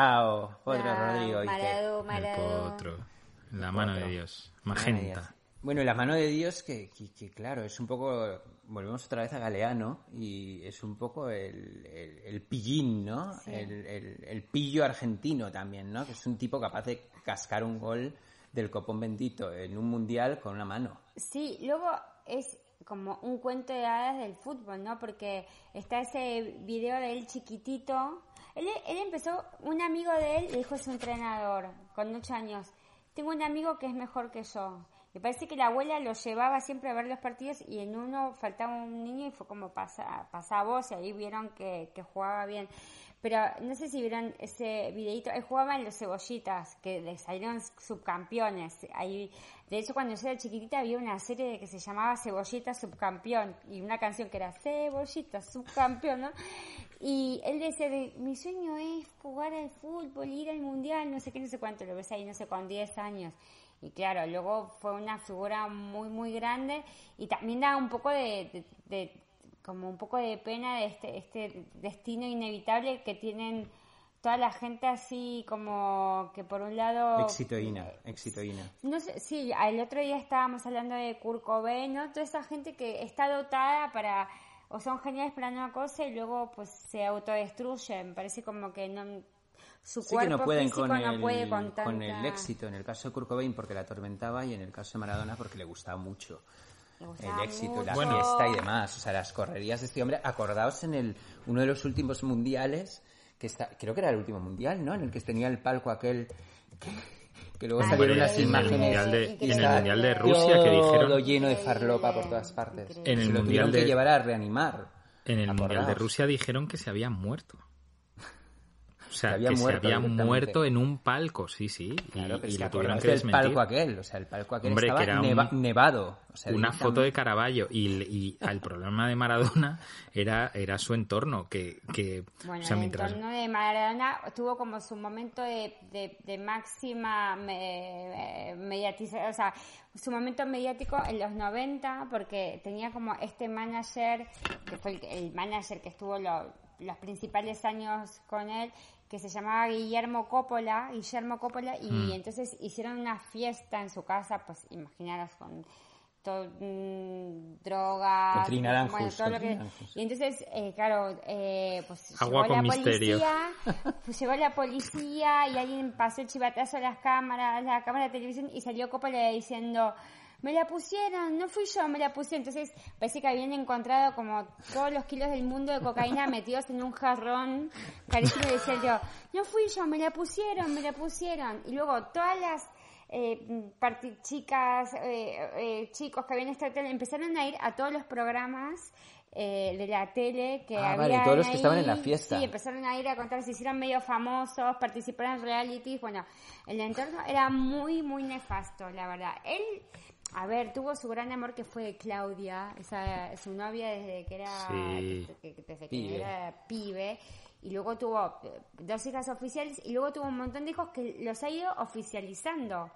Bravo, Potro Ah, Rodrigo. ¿viste? Marado, El Marado. potro. La mano de Dios. Magenta. Bueno, y la mano de Dios, que, que- que, claro, es un poco. Volvemos otra vez a Galeano y es un poco el, el, el pillín, ¿no? El, el- el pillo argentino también, ¿no? Que es un tipo capaz de cascar un gol del copón bendito en un mundial con una mano. Sí, luego es como un cuento de hadas del fútbol, ¿no? Porque está ese video de él chiquitito. Él, empezó, un amigo de él le dijo a su entrenador, con ocho años, tengo un amigo que es mejor que yo. Me parece que la abuela lo llevaba siempre a ver los partidos y en uno faltaba un niño y fue como pasa, pasa vos y ahí vieron que, que jugaba bien. Pero no sé si vieron ese videito, él jugaba en los cebollitas, que le salieron subcampeones. Ahí, de hecho, cuando yo era chiquitita había una serie que se llamaba Cebollita Subcampeón y una canción que era Cebollita Subcampeón, ¿no? Y él decía, de, mi sueño es jugar al fútbol, ir al mundial, no sé qué, no sé cuánto, lo ves ahí, no sé, con 10 años. Y claro, luego fue una figura muy, muy grande y también da un poco de, de- de- como un poco de pena de este, este destino inevitable que tienen toda la gente así como que por un lado... Exitoína, exitoína. No sé, sí, el otro día estábamos hablando de Kurt Cobain, ¿no? Toda esa gente que está dotada para, o son geniales para una cosa y luego pues se autodestruyen. Parece como que no, su Sí que cuerpo no pueden físico con, no el, puede con tanta... con el éxito. En el caso de Kurt Cobain porque la atormentaba y en el caso de Maradona porque le gustaba mucho. Le gustaba el éxito, la fiesta y demás. O sea, las correrías de este hombre. Acordaos en el uno de los últimos mundiales, que está, creo que era el último mundial, ¿no? En el que tenía el palco aquel que, que luego Ah, salieron en unas el imágenes Mundial de- en el Mundial de Rusia que todo dijeron lleno de farlopa por todas partes. En el lo Mundial tuvieron que de- llevar a reanimar. en el Mundial de. Rusia dijeron que se había muerto. O sea, Que había que muerto se había muerto en un palco, sí, sí. y- Claro, y, lo tuvieron que del desmentir. palco aquel, o sea, el palco aquel Hombre, estaba que era neva- un- nevado. o sea, una foto de Caravaggio y, y el problema de Maradona era, era su entorno, que, que Bueno, o sea, el mientras... entorno de Maradona tuvo como su momento de, de- de máxima me, mediatización, o sea, su momento mediático en los 90, porque tenía como este manager, que fue el, el manager que estuvo lo- los principales años con él, que se llamaba Guillermo Coppola, Guillermo Coppola, y Mm. entonces hicieron una fiesta en su casa, pues imaginaros con todo, mm, drogas, trinaranjos, bueno, todo lo que, y entonces, eh, claro, eh, pues Agua llegó con la misterio. policía, pues llegó la policía y alguien pasó el chivatazo a las cámaras, la cámara de televisión y salió Coppola diciendo, me la pusieron, no fui yo, me la pusieron. Entonces parece que habían encontrado como todos los kilos del mundo de cocaína metidos en un jarrón y decía yo, no fui yo, me la pusieron, me la pusieron. Y luego todas las eh, chicas, eh, eh, chicos que habían estado tele, empezaron a ir a todos los programas eh, de la tele que Ah, había vale, todos los que ahí. estaban en la fiesta. Sí, empezaron a ir a contar, se hicieron medio famosos, participaron en realities. Bueno, el entorno era muy, muy nefasto, la verdad. Él, a ver, tuvo su gran amor que fue Claudia, esa, su novia desde que era, Sí. desde que Pibe. era pibe. Y luego tuvo dos hijas oficiales y luego tuvo un montón de hijos que los ha ido oficializando.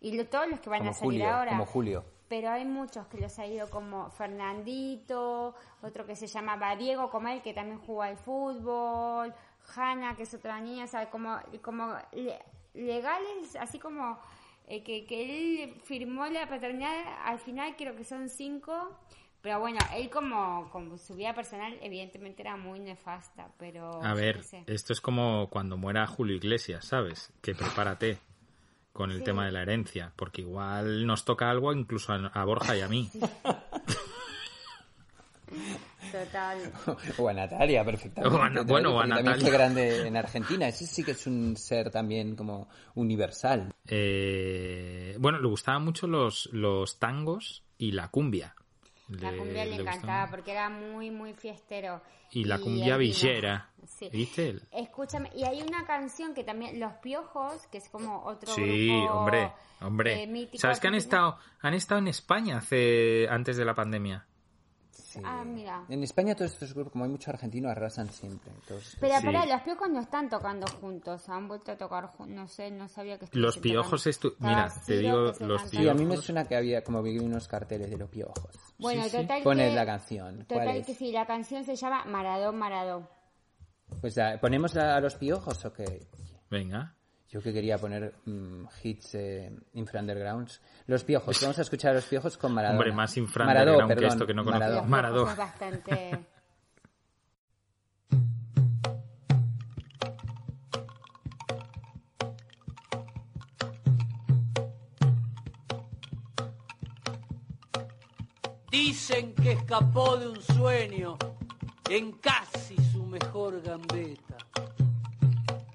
Y lo- todos los que van Como a salir Julio, ahora como Julio. pero hay muchos que los ha ido como Fernandito, otro que se llamaba Diego como él, que también jugó al fútbol, Hanna, que es otra niña, o sea, como, como le- legales, así como eh, que, que él firmó la paternidad, al final creo que son cinco, pero bueno, él como, como su vida personal evidentemente era muy nefasta, pero... A ver, sé. esto es como cuando muera Julio Iglesias, ¿sabes? Que prepárate con el Sí. tema de la herencia, porque igual nos toca algo incluso a, a Borja y a mí. Total. O a Natalia, perfectamente. O a Na- bueno, o a Porque También Natalia. fue grande en Argentina. Ese sí que es un ser también como universal. Eh, bueno, le gustaban mucho los, los tangos y la cumbia. La cumbia le, le encantaba porque era muy, muy fiestero. Y la cumbia villera. Sí. ¿Viste? Escúchame, y hay una canción que también, Los Piojos, que es como otro Sí, grupo, hombre, hombre. eh, mítico ¿Sabes que han estado, han estado en España hace, antes de la pandemia? Sí. Ah, mira. En España todos estos grupos, como hay mucho argentino, arrasan siempre. Entonces, Pero Sí. para los piojos no están tocando juntos, han vuelto a tocar juntos, no sé, no sabía que Los piojos estu- mira, te digo, los cantaba. Sí, a mí me piojos. suena que había como vi unos carteles de los piojos. Bueno, Sí, total Poned que, la canción. ¿Cuál Total es? que sí, la canción se llama Maradó, Maradó. Pues la- ¿ponemos a, a los piojos o qué? Venga. Yo que quería poner mm, hits eh, infra undergrounds. Los piojos, vamos a escuchar a los piojos con Maradona. Hombre, más infra Maradó, underground que perdón, esto que no conozco. Es bastante... Dicen que escapó de un sueño en casi su mejor gambeta.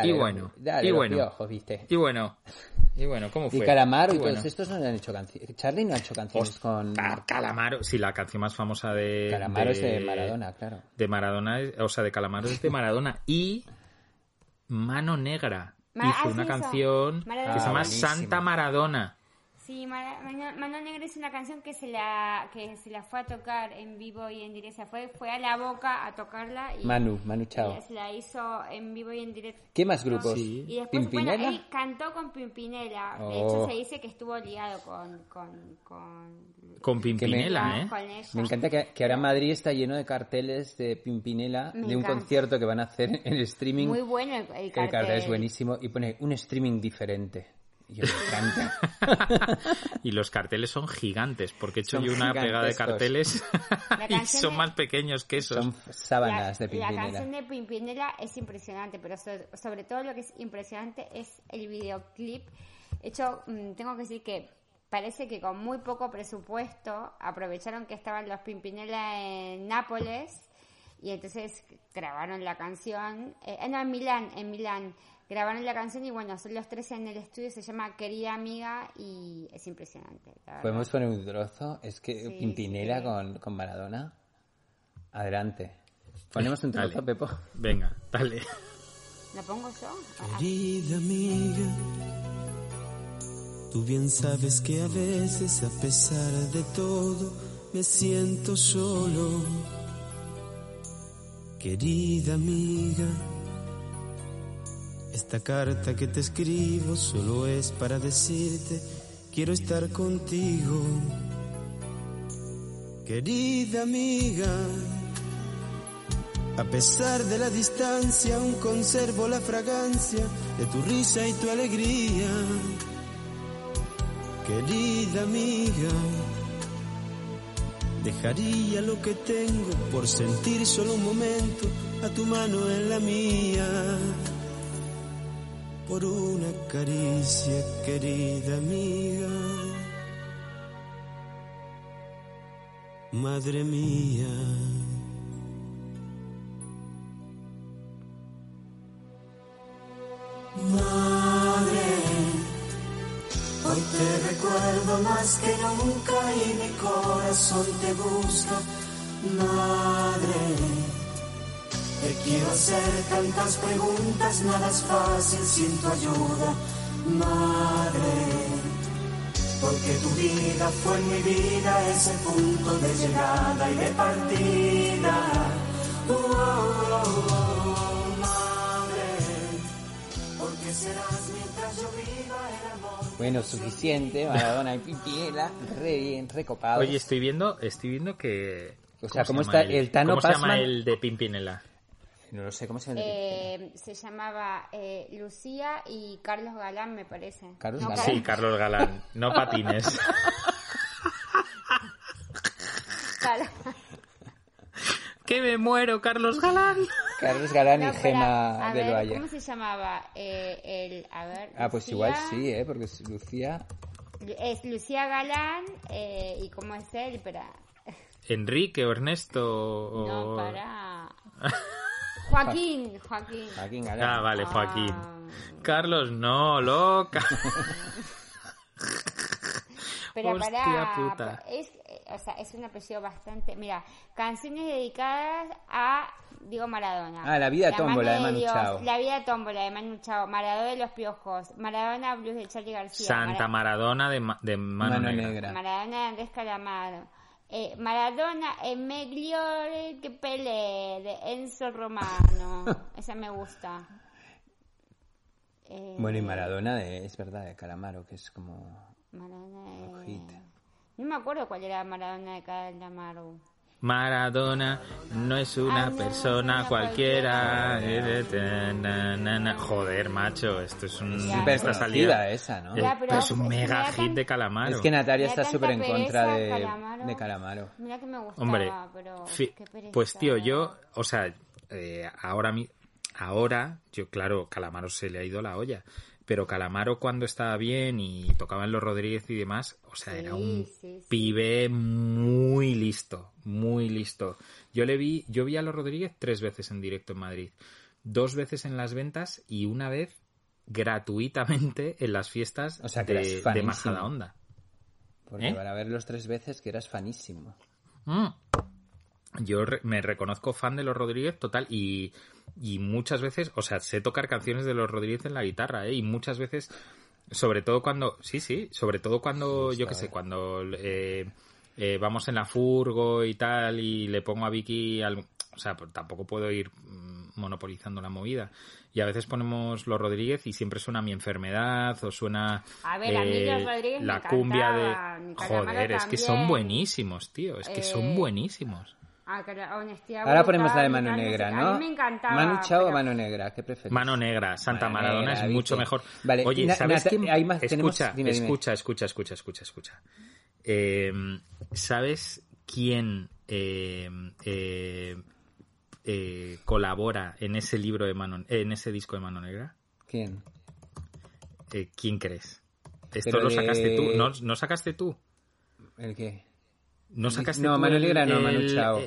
Dale, y bueno, dale, y bueno, piojos, ¿viste? y bueno, y bueno, ¿cómo Y fue? Calamaro y Y todos bueno. estos no han hecho canciones. Charlie no ha hecho canciones con... Ca- Calamaro, sí, la canción más famosa de... Calamaro es de Maradona, claro. De Maradona, es- o sea, de Calamaro es de Maradona. Y Mano Negra Ma- hizo ah, una sí, canción Maradona. que se llama Ah, buenísimo. Santa Maradona. Sí, Mano, Negra es una canción que se la que se la fue a tocar en vivo y en directo. Fue, fue a la boca a tocarla y Manu, Manu Chao. y se la hizo en vivo y en directo. ¿Qué más grupos? Sí. Y después, ¿Pimpinela? bueno, él cantó con Pimpinela. De Oh. hecho, se dice que estuvo ligado con... con, con Con Pimpinela, con- ¿eh? con ella. Me encanta que, que ahora Madrid está lleno de carteles de Pimpinela, Me de un encanta. concierto que van a hacer en streaming. Muy bueno el, el el cartel. cartel es buenísimo y pone un streaming diferente. Y los carteles son gigantes, porque he hecho Son yo una pegada de carteles La y son de- más pequeños que esos. Son sábanas la, de la Pimpinela. canción de Pimpinela es impresionante, pero so- sobre, todo lo que es impresionante es el videoclip. De hecho, mm, tengo que decir que parece que con muy poco presupuesto aprovecharon que estaban los Pimpinela en Nápoles y entonces grabaron la canción. Eh, no, en Milán, en Milán. Grabaron la canción y bueno, son los tres en el estudio, se llama Querida Amiga y es impresionante. la. ¿Podemos poner un trozo? Es que Sí, Pimpinela sí. Con, con Maradona. Adelante. Ponemos un trozo, Dale. Pepo. Venga, dale. ¿Lo pongo yo? Querida amiga, tú bien sabes que a veces, a pesar de todo, me siento solo. Querida amiga, esta carta que te escribo solo es para decirte, quiero estar contigo. Querida amiga, A pesar de la distancia, aún conservo la fragancia de tu risa y tu alegría. Querida amiga, dejaría lo que tengo por sentir solo un momento a tu mano en la mía. Por una caricia, querida amiga. Madre mía. Madre, hoy te recuerdo más que nunca y mi corazón te busca. Madre, te quiero hacer tantas preguntas, nada es fácil sin tu ayuda. Madre, porque tu vida fue en mi vida ese punto de llegada y de partida. Oh, oh, oh, oh, madre, porque serás mientras yo viva el amor. Bueno, suficiente, Maradona y Pipiela, re bien, recopados. Oye, estoy viendo, estoy viendo que... O sea, se ¿cómo llama está el Tano ¿Cómo se llama el de Pimpinela? No lo sé, ¿cómo se llama? Eh, se llamaba eh, Lucía y Carlos Galán, me parece. Carlos No, Galán. Sí, Carlos Galán. No patines. Carlos- que me muero, Carlos Galán. Carlos Galán No, y Gema a del ver, Valle. ¿Cómo se llamaba? Eh, el, a ver, Ah, pues igual sí, ¿eh? Porque es Lucía... Es Lucía Galán eh, y cómo es él, espera. Enrique o Ernesto o... No, para. Joaquín, Joaquín. Joaquín Galán. Ah, vale, Joaquín. Ah. Carlos, no, loca. Pero Hostia para. puta. Es, o sea, es un apellido bastante. Mira, canciones dedicadas a Diego Maradona. Ah, La vida tómbola de Manu Dios, Chao. La vida tómbola de Manu Chao. Maradona de los piojos. Maradona Blues de Charlie García. Santa Mara- Maradona de, Ma- de Mano, Mano Negra. Negra. Maradona de Andrés Calamaro. Eh, Maradona es mejor que Pelé de Enzo Romano. Esa me gusta. Eh, Bueno, y Maradona, de, es verdad, de Calamaro, que es como... Maradona de-. No me acuerdo cuál era Maradona de Calamaro. Maradona no es una persona cualquiera. Joder, macho, esto es un... Esta conocida salida. esa, ¿no? Eh, Ya, pero pero es un mega hit tan- de Calamaro. Es que Natalia está súper en contra de Calamaro. de Calamaro. Mira que me gustaba, Hombre, pero pues tío, yo, o sea, eh, ahora, mi- ahora, yo claro, Calamaro se le ha ido la olla, pero Calamaro cuando estaba bien y tocaba en los Rodríguez y demás, o sea, era un Sí, sí, sí. pibe muy listo, muy listo. Yo le vi, yo vi a los Rodríguez tres veces en directo en Madrid, dos veces en las ventas y una vez gratuitamente en las fiestas O sea, que de, eras de fanísimo. Majadahonda. Porque ¿Eh? para verlos tres veces que eras fanísimo. Mm. Yo re- me reconozco fan de los Rodríguez total y, y muchas veces, o sea, sé tocar canciones de los Rodríguez en la guitarra, ¿eh? Y muchas veces, sobre todo cuando, sí, sí, sobre todo cuando, yo qué sé, cuando eh, eh, vamos en la furgo y tal y le pongo a Vicky, al- o sea, pues tampoco puedo ir mm, monopolizando la movida. Y a veces ponemos los Rodríguez y siempre suena mi enfermedad o suena A ver, a mí los Rodríguez me la cumbia de... Joder, es que son buenísimos, tío, es que son Eh, buenísimos. Ah, honestidad Ahora brutal ponemos la de Mano Negra. ¿no? A mí me encantaba. ¿Manu Chao o Mano Negra? ¿Qué preferís? Mano Negra, Santa Mano Maradona Negra, es mucho mejor. Vale, Oye, Na- ¿sabes quién? hay más- tenemos- escucha, dime, dime. escucha, escucha, escucha, escucha, escucha. Eh, ¿Sabes quién eh, eh, eh, colabora en ese libro de Mano, en ese disco de Mano Negra? ¿Quién? Eh, ¿Quién crees? Esto Pero lo de- sacaste tú, ¿no, no sacaste tú? ¿El qué? ¿No sacaste No, tú Mano Negra no, Manu el- Chao.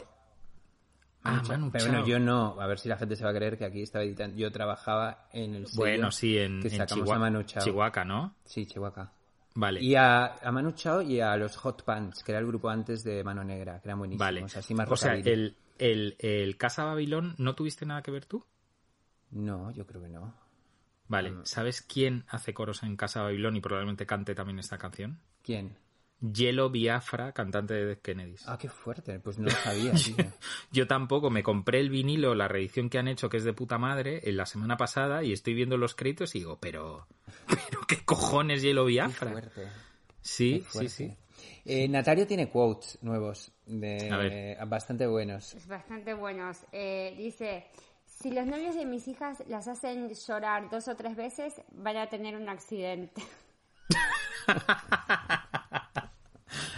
Ah. Manu Pero Chao. bueno, yo no. A ver si la gente se va a creer que aquí estaba editando. Yo trabajaba en el sello Bueno, sí, en, que en sacamos Chihua- a Manu Chao. Chihuahua, ¿no? Sí, Chihuahua. Vale. Y a, a Manu Chao y a los Hot Pants, que era el grupo antes de Mano Negra, que eran buenísimos. Vale. Así más o sea, el, el, el Casa Babilón, ¿no tuviste nada que ver tú? No, yo creo que no. Vale. Mm. ¿Sabes quién hace coros en Casa Babilón y probablemente cante también esta canción? ¿Quién? Yelo Biafra, cantante de Dead Kennedys. Ah, qué fuerte. Pues no lo sabía, tío. Yo tampoco, me compré el vinilo, la reedición que han hecho, que es de puta madre, en la semana pasada, y estoy viendo los créditos y digo, pero, pero qué cojones Qué Biafra. fuerte. Sí, Qué fuerte. sí, sí. Eh, Natario tiene quotes nuevos, de, bastante buenos. Es bastante buenos. Eh, dice, si los novios de mis hijas las hacen llorar dos o tres veces, van a tener un accidente.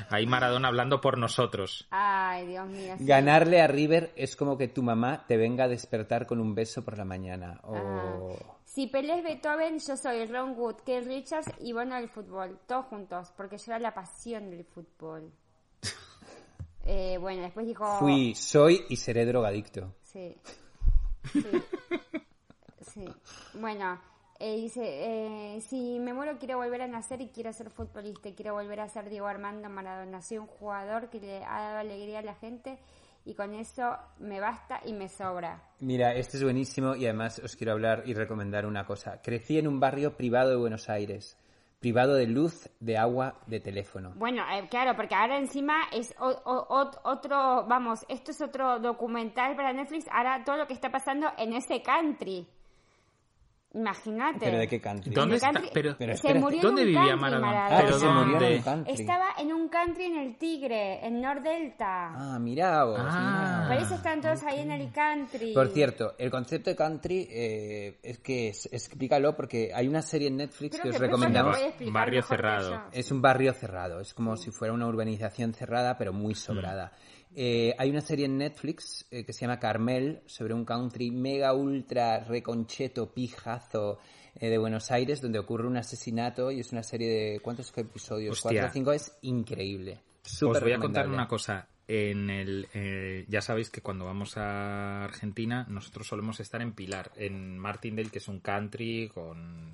Ahí Maradona hablando por nosotros. Ay, Dios mío. sí. Ganarle a River es como que tu mamá te venga a despertar con un beso por la mañana. Ah. Si Pelé es Beethoven, yo soy Ron Wood, Keith Richards y bueno del fútbol. Todos juntos, porque yo era la pasión del fútbol. Eh, bueno, después dijo... Fui, soy y seré drogadicto. Sí. Sí. Sí. Bueno, eh, dice, eh, si me muero quiero volver a nacer y quiero ser futbolista, quiero volver a ser Diego Armando Maradona. Soy un jugador que le ha dado alegría a la gente y con eso me basta y me sobra. Mira, este es buenísimo y además os quiero hablar y recomendar una cosa. Crecí en un barrio privado de Buenos Aires, privado de luz, de agua, de teléfono. Bueno, eh, claro, porque ahora encima es o- o- ot- otro, vamos, esto es otro documental para Netflix, ahora todo lo que está pasando en ese country. Imagínate. ¿Pero de qué country? ¿Dónde En el está? country- Pero- Pero se espérate. murió ¿Dónde en un vivía country, Maradona? Ah, ¿Pero se murió en dónde? un country. Estaba en un country en el Tigre, en Nordelta. Ah, mira vos, Ah. Por eso están todos ahí en el country. Por cierto, el concepto de country eh, es que es- explícalo porque hay una serie en Netflix Creo que os que recomendamos. Barrio cerrado. Es un barrio cerrado, es como si fuera una urbanización cerrada, pero muy sobrada. Eh, hay una serie en Netflix eh, que se llama Carmel, sobre un country mega ultra reconcheto, pijazo eh, de Buenos Aires, donde ocurre un asesinato y es una serie de... ¿Cuántos episodios? Hostia. ¿Cuatro o cinco? Es increíble. Os Súper voy a contar una cosa. En el, eh, ya sabéis que cuando vamos a Argentina, nosotros solemos estar en Pilar, en Martindale, que es un country con,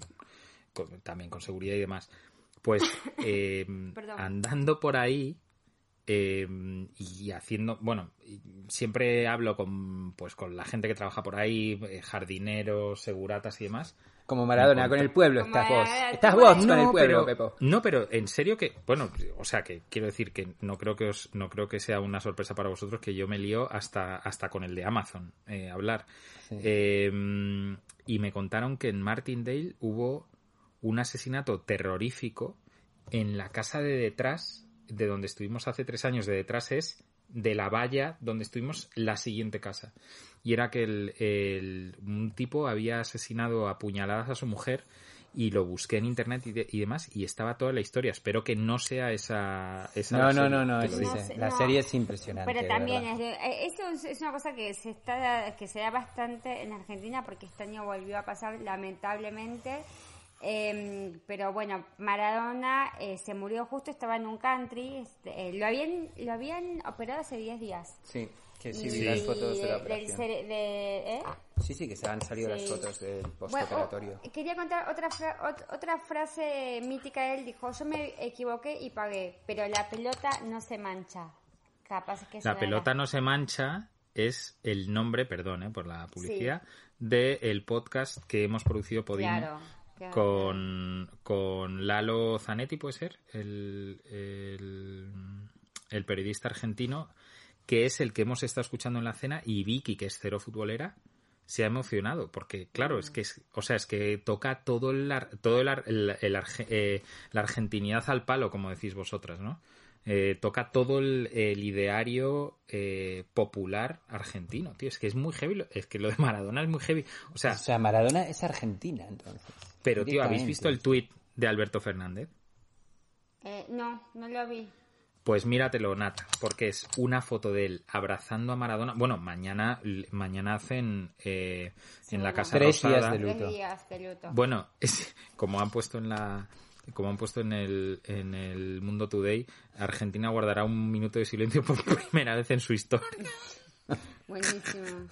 con- también con seguridad y demás. Pues eh, andando por ahí eh, y haciendo, bueno, siempre hablo con, pues, con la gente que trabaja por ahí, eh, jardineros, seguratas y demás. Como Maradona, con el pueblo estás vos. Estás vos eres- con el No, pueblo, pero, Pepo. no, pero en serio que, bueno, o sea que quiero decir que no creo que os, no creo que sea una sorpresa para vosotros que yo me lío hasta, hasta con el de Amazon eh, hablar. Eh, y me contaron que en Martindale hubo un asesinato terrorífico en la casa de detrás, de donde estuvimos hace tres años, de detrás es de la valla donde estuvimos la siguiente casa. Y era que el, el- un tipo había asesinado a puñaladas a su mujer y lo busqué en internet y, de- y demás y estaba toda la historia. Espero que no sea esa... esa No, no, no, no, es- No la serie es impresionante. Pero también es, de- eh, eso es, es una cosa que se está que se da bastante en Argentina porque este año volvió a pasar lamentablemente. Eh, pero bueno, Maradona eh, se murió justo, estaba en un country. este, eh, lo habían lo habían operado hace 10 días. Sí, que sí, Y vi las fotos de la operación. de- ¿eh? Sí, sí, que se han salido Sí. las fotos del Bueno, postoperatorio. oh, quería contar otra, fra- ot- otra frase mítica de él. Dijo, yo me equivoqué y pagué, pero la pelota no se mancha. Capaz que La pelota no se mancha es el nombre, perdón eh, por la publicidad, del podcast que hemos producido Podimo Claro, claro. con, con Lalo Zanetti, puede ser, el, el, el periodista argentino, que es el que hemos estado escuchando en la cena, y Vicky, que es cero futbolera, se ha emocionado, porque claro, es que es, o sea, es que toca todo el, ar- todo el, ar- el- el arge- eh, la argentinidad al palo, como decís vosotras, ¿no? Eh, toca todo el, el ideario eh, popular argentino, tío. Es que es muy heavy. lo- Es que lo de Maradona es muy heavy. O sea, O sea, Maradona es argentina, entonces. Pero tío, ¿habéis visto el tuit de Alberto Fernández? Eh, no, no lo vi. Pues míratelo, Nata, porque es una foto de él abrazando a Maradona. Bueno, mañana, mañana hacen eh, en la Casa Tres días Rosada. de luto. Tres días de luto. Bueno, es, como han puesto en la como han puesto en el, en el Mundo Today, Argentina guardará un minuto de silencio por primera vez en su historia, Buenísimo.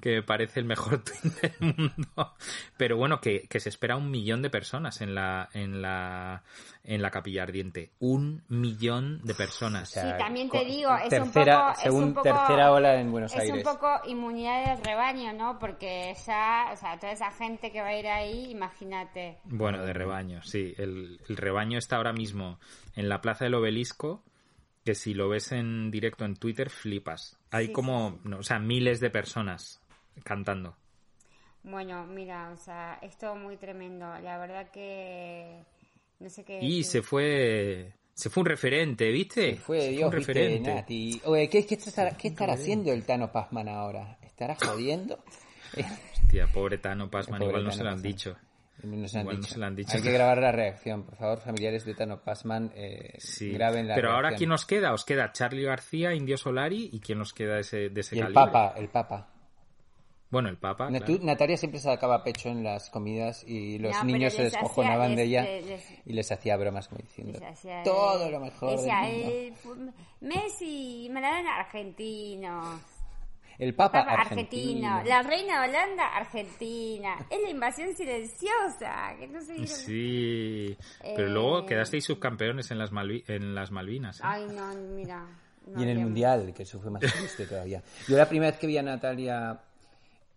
que me parece el mejor tweet del mundo. Pero bueno, que, que se espera un millón de personas en la, en la, en la capilla ardiente. Un millón de personas. Sí, también te digo, es tercera- un poco... según es un poco, tercera ola en Buenos es Aires. un poco inmunidad del rebaño, ¿no? Porque ya, o sea, toda esa gente que va a ir ahí, imagínate. Bueno, de rebaño, sí. El, el rebaño está ahora mismo en la Plaza del Obelisco, que si lo ves en directo en Twitter, flipas. Hay Sí, como, no, o sea, miles de personas cantando. Bueno, mira, o sea, es todo muy tremendo. La verdad que no sé qué Y decir. se fue, Se fue un referente, ¿viste? Fue Se Dios, un viste, referente. Nati. Oye, ¿qué, qué estará, qué estará haciendo el Tano Pazman ahora? ¿Estará jodiendo? Hostia, pobre Tano Pasman, Pobre igual no Tano se lo han dicho. No se no dicho. se lo han dicho. Hay que grabar la reacción, por favor, familiares de Tano Pazman, eh, Sí. graben la Pero ahora, reacción. ¿quién nos queda? Os queda Charlie García, Indio Solari, ¿y quién nos queda de ese, de ese Y el calibre? Papa, el Papa. Bueno, el Papa, Na- claro. tú, Natalia siempre sacaba pecho en las comidas y los No, niños se les descojonaban hacía- de ella les- les- y les hacía bromas como diciendo Les todo eh, lo mejor del decía, mundo". eh, fu- Messi, Maradona, argentinos. El Papa, Papa argentino. argentino. La reina de Holanda, argentina. Es la invasión silenciosa. Que no se dieron- Sí, pero Eh, luego quedasteis subcampeones en las, Malvi- en las Malvinas. ¿eh? Ay, no, mira. no y en el. Mundial, que eso fue más triste todavía. Yo la primera vez que vi a Natalia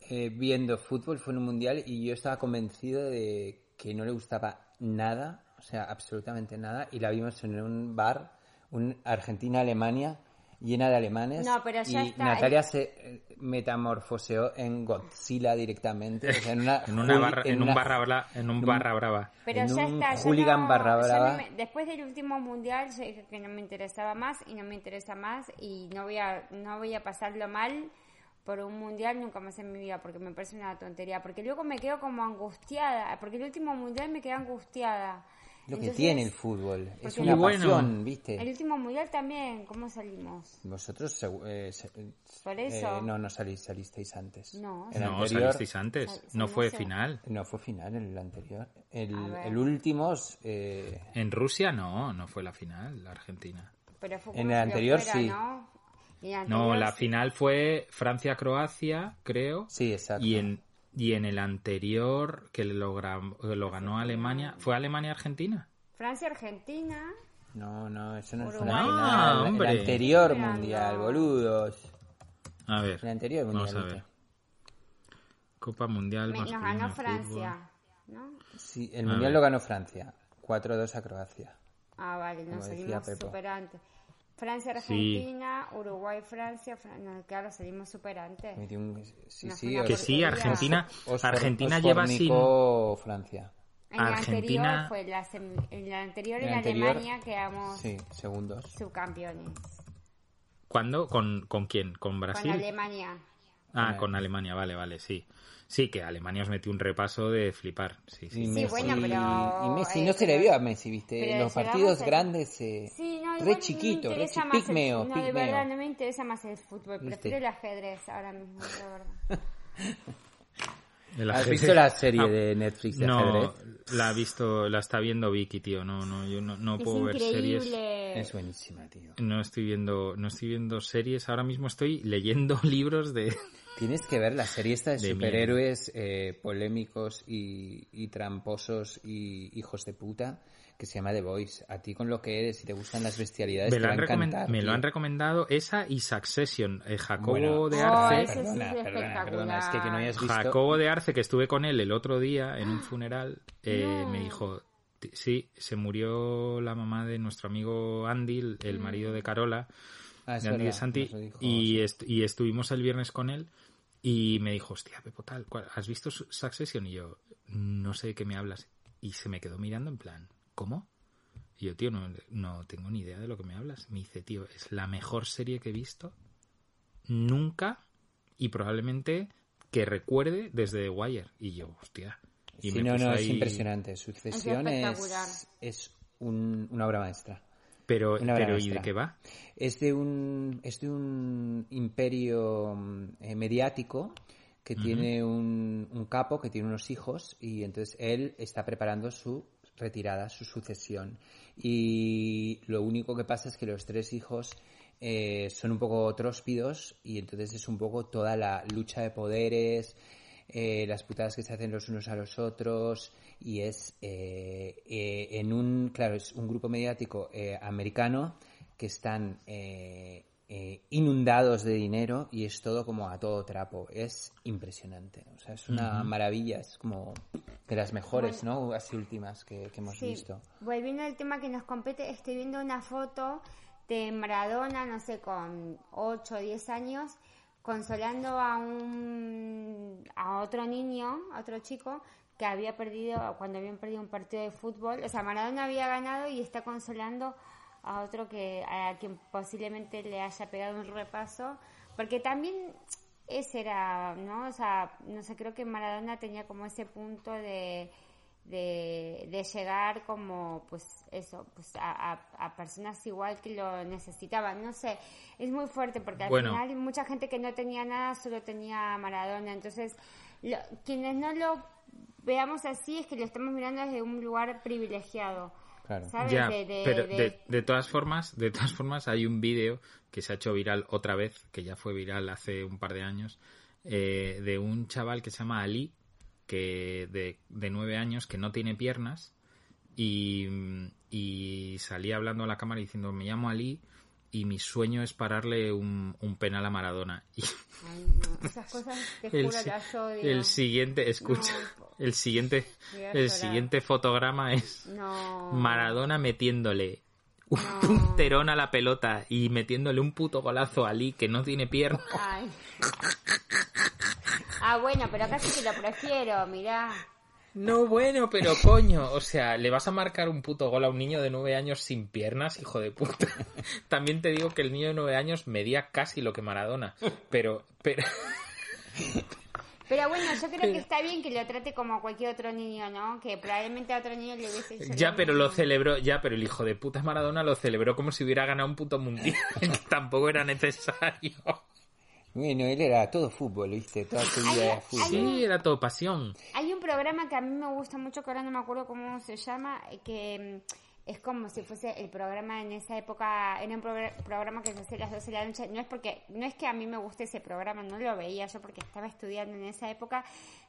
eh, viendo fútbol fue en un Mundial y yo estaba convencido de que no le gustaba nada, o sea, absolutamente nada, y la vimos en un bar, un Argentina-Alemania, llena de alemanes, No, pero ya y está, Natalia se eh, metamorfoseó en Godzilla directamente, o sea, en una, En, una barra, en un una- barra, bra- en un barra brava. Pero en ya un está. hooligan no- barra brava. no me- después del último mundial, yo dije que no me interesaba más y no me interesa más y no voy a, no voy a pasarlo mal por un mundial nunca más en mi vida porque me parece una tontería. Porque luego me quedo como angustiada. Porque el último mundial me quedé angustiada. Lo que Entonces, tiene el fútbol, es una el- pasión, ¿viste? El último mundial también, ¿cómo salimos? Vosotros eh, se- Por eso. eh, no, no salís, salisteis antes. No. El No, anterior- salisteis antes. Sal- No fue no sé. final. No fue final el anterior. El, el último, eh, En Rusia no, no fue la final, la Argentina. Pero fue En el anterior, fuera, sí. ¿no? No, la sí. final fue Francia-Croacia, creo. sí, exacto. Y en, y en el anterior, que lo, lo ganó Alemania, ¿fue Alemania-Argentina? Francia-Argentina. No, no, eso no Uruguay. la final. Ah, hombre. El anterior mundial, no. boludos. A ver, El anterior mundial. vamos a ver. Copa Mundial Nos ganó Francia. ¿no? Sí, el A mundial ver. lo ganó Francia. 4-2 a Croacia. Ah, vale, nos decía salimos Pepo. super antes. Francia-Argentina, Uruguay-Francia, Fran- no, claro, salimos super antes. Metió un- Sí, Que sí. Argentina, os- Argentina os lleva sin... Francia. En la Argentina- anterior fue la, sem- en la anterior En en, la anterior, Alemania quedamos Sí, segundos. subcampeones. ¿Cuándo? ¿Con, ¿Con quién? ¿Con Con Brasil? Alemania. Ah, con Alemania, vale, vale, sí. Sí, que Alemania os metió un repaso de flipar. Sí, sí. Y Sí, Messi, bueno, pero, y Messi eh, no se le vio a Messi, ¿viste? Los partidos a- grandes, eh, Sí, no, re no chiquito, me re interesa chi- más el- pigmeo, No, de pigmeo. verdad, no me interesa más el fútbol. ¿Viste? Prefiero el ajedrez ahora mismo, la verdad. El ¿Has visto la serie Ah, de Netflix de No, ajedrez? la ha visto, la está viendo Vicky, tío. No, no, yo no, no Es puedo ver series. Es buenísima, tío. No estoy viendo, no estoy viendo series. Ahora mismo estoy leyendo libros de. Tienes que ver la serie esta de, De superhéroes eh, polémicos y, y tramposos y hijos de puta que se llama The Voice. A ti con lo que eres, si te gustan las bestialidades, Me te lo, han encantar. me lo han recomendado esa y Succession. Eh, Jacobo Bueno, de Oh, Arce. sí perdona, es perdona, es que, que no hayas visto... Jacobo de Arce, que estuve con él el otro día en un funeral, eh, No. me dijo, "Ti- sí, se murió la mamá de nuestro amigo Andy, el, el marido de Carola, Ah, de Andy de Santi, dijo, y, sí. est- y estuvimos el viernes con él y me dijo, hostia, Pepo, tal, ¿cuál- ¿has visto su- Succession? Y yo, no sé de qué me hablas. Y se me quedó mirando en plan, ¿cómo? Y yo, tío, no, no tengo ni idea de lo que me hablas. Me dice, tío, es la mejor serie que he visto nunca y probablemente que recuerde desde The Wire. Y yo, hostia. Y Sí, me no, no, es impresionante. Sucesión Es es, espectacular. es un- una obra maestra. Pero, Una obra pero ¿y de qué va? Es de un, es de un imperio eh, mediático que tiene un, un capo que tiene unos hijos y entonces él está preparando su retirada, su sucesión. Y lo único que pasa es que los tres hijos eh, son un poco tróspidos y entonces es un poco toda la lucha de poderes, eh, las putadas que se hacen los unos a los otros y es eh, eh, en un, claro, es un grupo mediático eh, americano que están eh, eh, inundados de dinero y es todo como a todo trapo. Es impresionante. O sea, es una maravilla. Es como de las mejores, ¿no? Así últimas que, que hemos Sí. visto. Volviendo al tema que nos compete, estoy viendo una foto de Maradona, no sé, con 8 o 10 años, consolando a un a otro niño, a otro chico que había perdido cuando habían perdido un partido de fútbol, o sea, Maradona había ganado y está consolando a otro que a quien posiblemente le haya pegado un repaso, porque también ese era, ¿no? O sea, no sé, creo que Maradona tenía como ese punto de, de, de llegar como, pues eso, pues a, a- a personas igual que lo necesitaban, no sé, es muy fuerte porque al Bueno. final mucha gente que no tenía nada solo tenía a Maradona, entonces lo- quienes no lo veamos así es que lo estamos mirando desde un lugar privilegiado. Claro. ¿Sabes? Ya, De- de- pero de- de, de todas formas, de todas formas hay un vídeo que se ha hecho viral otra vez, que ya fue viral hace un par de años, eh, de un chaval que se llama Ali, que de, de nueve años, que no tiene piernas, y, y salía hablando a la cámara diciendo, me llamo Ali y mi sueño es pararle un, un penal a Maradona. Y Ay, no, esas cosas te el, juro si- las odio. el siguiente, escucha, el siguiente, el siguiente fotograma es No. Maradona metiéndole un punterón a la pelota y metiéndole un puto golazo a Ali que no tiene pierna. Ay. Ah, bueno, pero casi que lo prefiero, mirá. No, bueno, pero coño, o sea, le vas a marcar un puto gol a un niño de nueve años sin piernas, hijo de puta. También te digo que el niño de nueve años medía casi lo que Maradona, pero, pero, Pero bueno, yo creo que está bien que lo trate como cualquier otro niño, ¿no? Que probablemente a otro niño le hubiese hecho ya, pero mismo. lo celebró, ya, pero el hijo de puta Maradona lo celebró como si hubiera ganado un puto mundial, que tampoco era necesario. Bueno, él era todo fútbol, ¿viste? Toda su vida era fútbol. Sí, era todo pasión. Hay un programa que a mí me gusta mucho, que ahora no me acuerdo cómo se llama, que mm, es como si fuese el programa en esa época, era un progr- programa que se hacía a las 12 de la noche, no es porque, no es que a mí me guste ese programa, no lo veía yo porque estaba estudiando en esa época,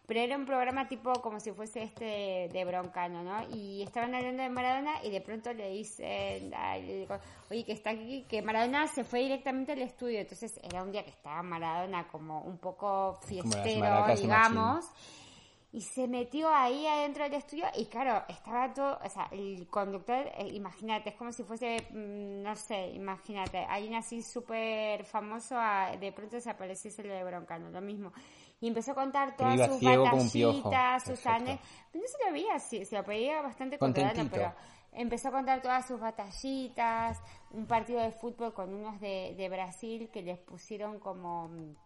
pero era un programa tipo como si fuese este de Broncano, ¿no? Y estaban hablando de Maradona y de pronto le dicen, ay, le digo, oye, que está aquí, que Maradona se fue directamente al estudio, entonces era un día que estaba Maradona como un poco fiestero, digamos, y se metió ahí adentro del estudio y claro, estaba todo, o sea, el conductor, eh, imagínate, es como si fuese, mm, no sé, imagínate, alguien así súper famoso, a- de pronto desapareciese lo de Broncano, lo mismo. Y empezó a contar todas sus batallitas, sus ane- No se lo veía así, se lo veía bastante controlado, pero empezó a contar todas sus batallitas, un partido de fútbol con unos de, de Brasil que les pusieron como mm,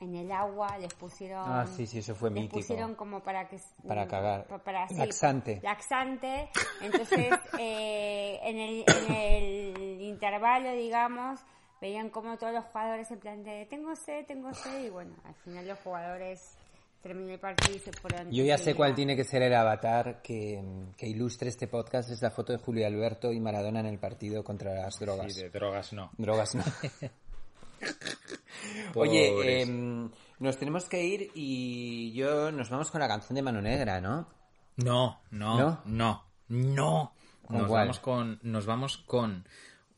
en el agua, les pusieron... Ah, sí, sí, eso fue les mítico. pusieron como para que... Para cagar. pa- para, sí, Laxante. laxante. Entonces, eh, en, el, en el intervalo, digamos, veían como todos los jugadores en plan de tengo sed, tengo sed, y bueno, al final los jugadores terminó el partido y se fueron. Yo ya sé cuál tiene que ser el avatar que, que ilustre este podcast. Es la foto de Julio Alberto y Maradona en el partido contra las drogas. Sí, de drogas no. Drogas no. Oye, em, nos tenemos que ir y yo nos vamos con la canción de Mano Negra, ¿no? No, no, ¿No? no, no. ¿Con Nos cuál? vamos con, nos vamos con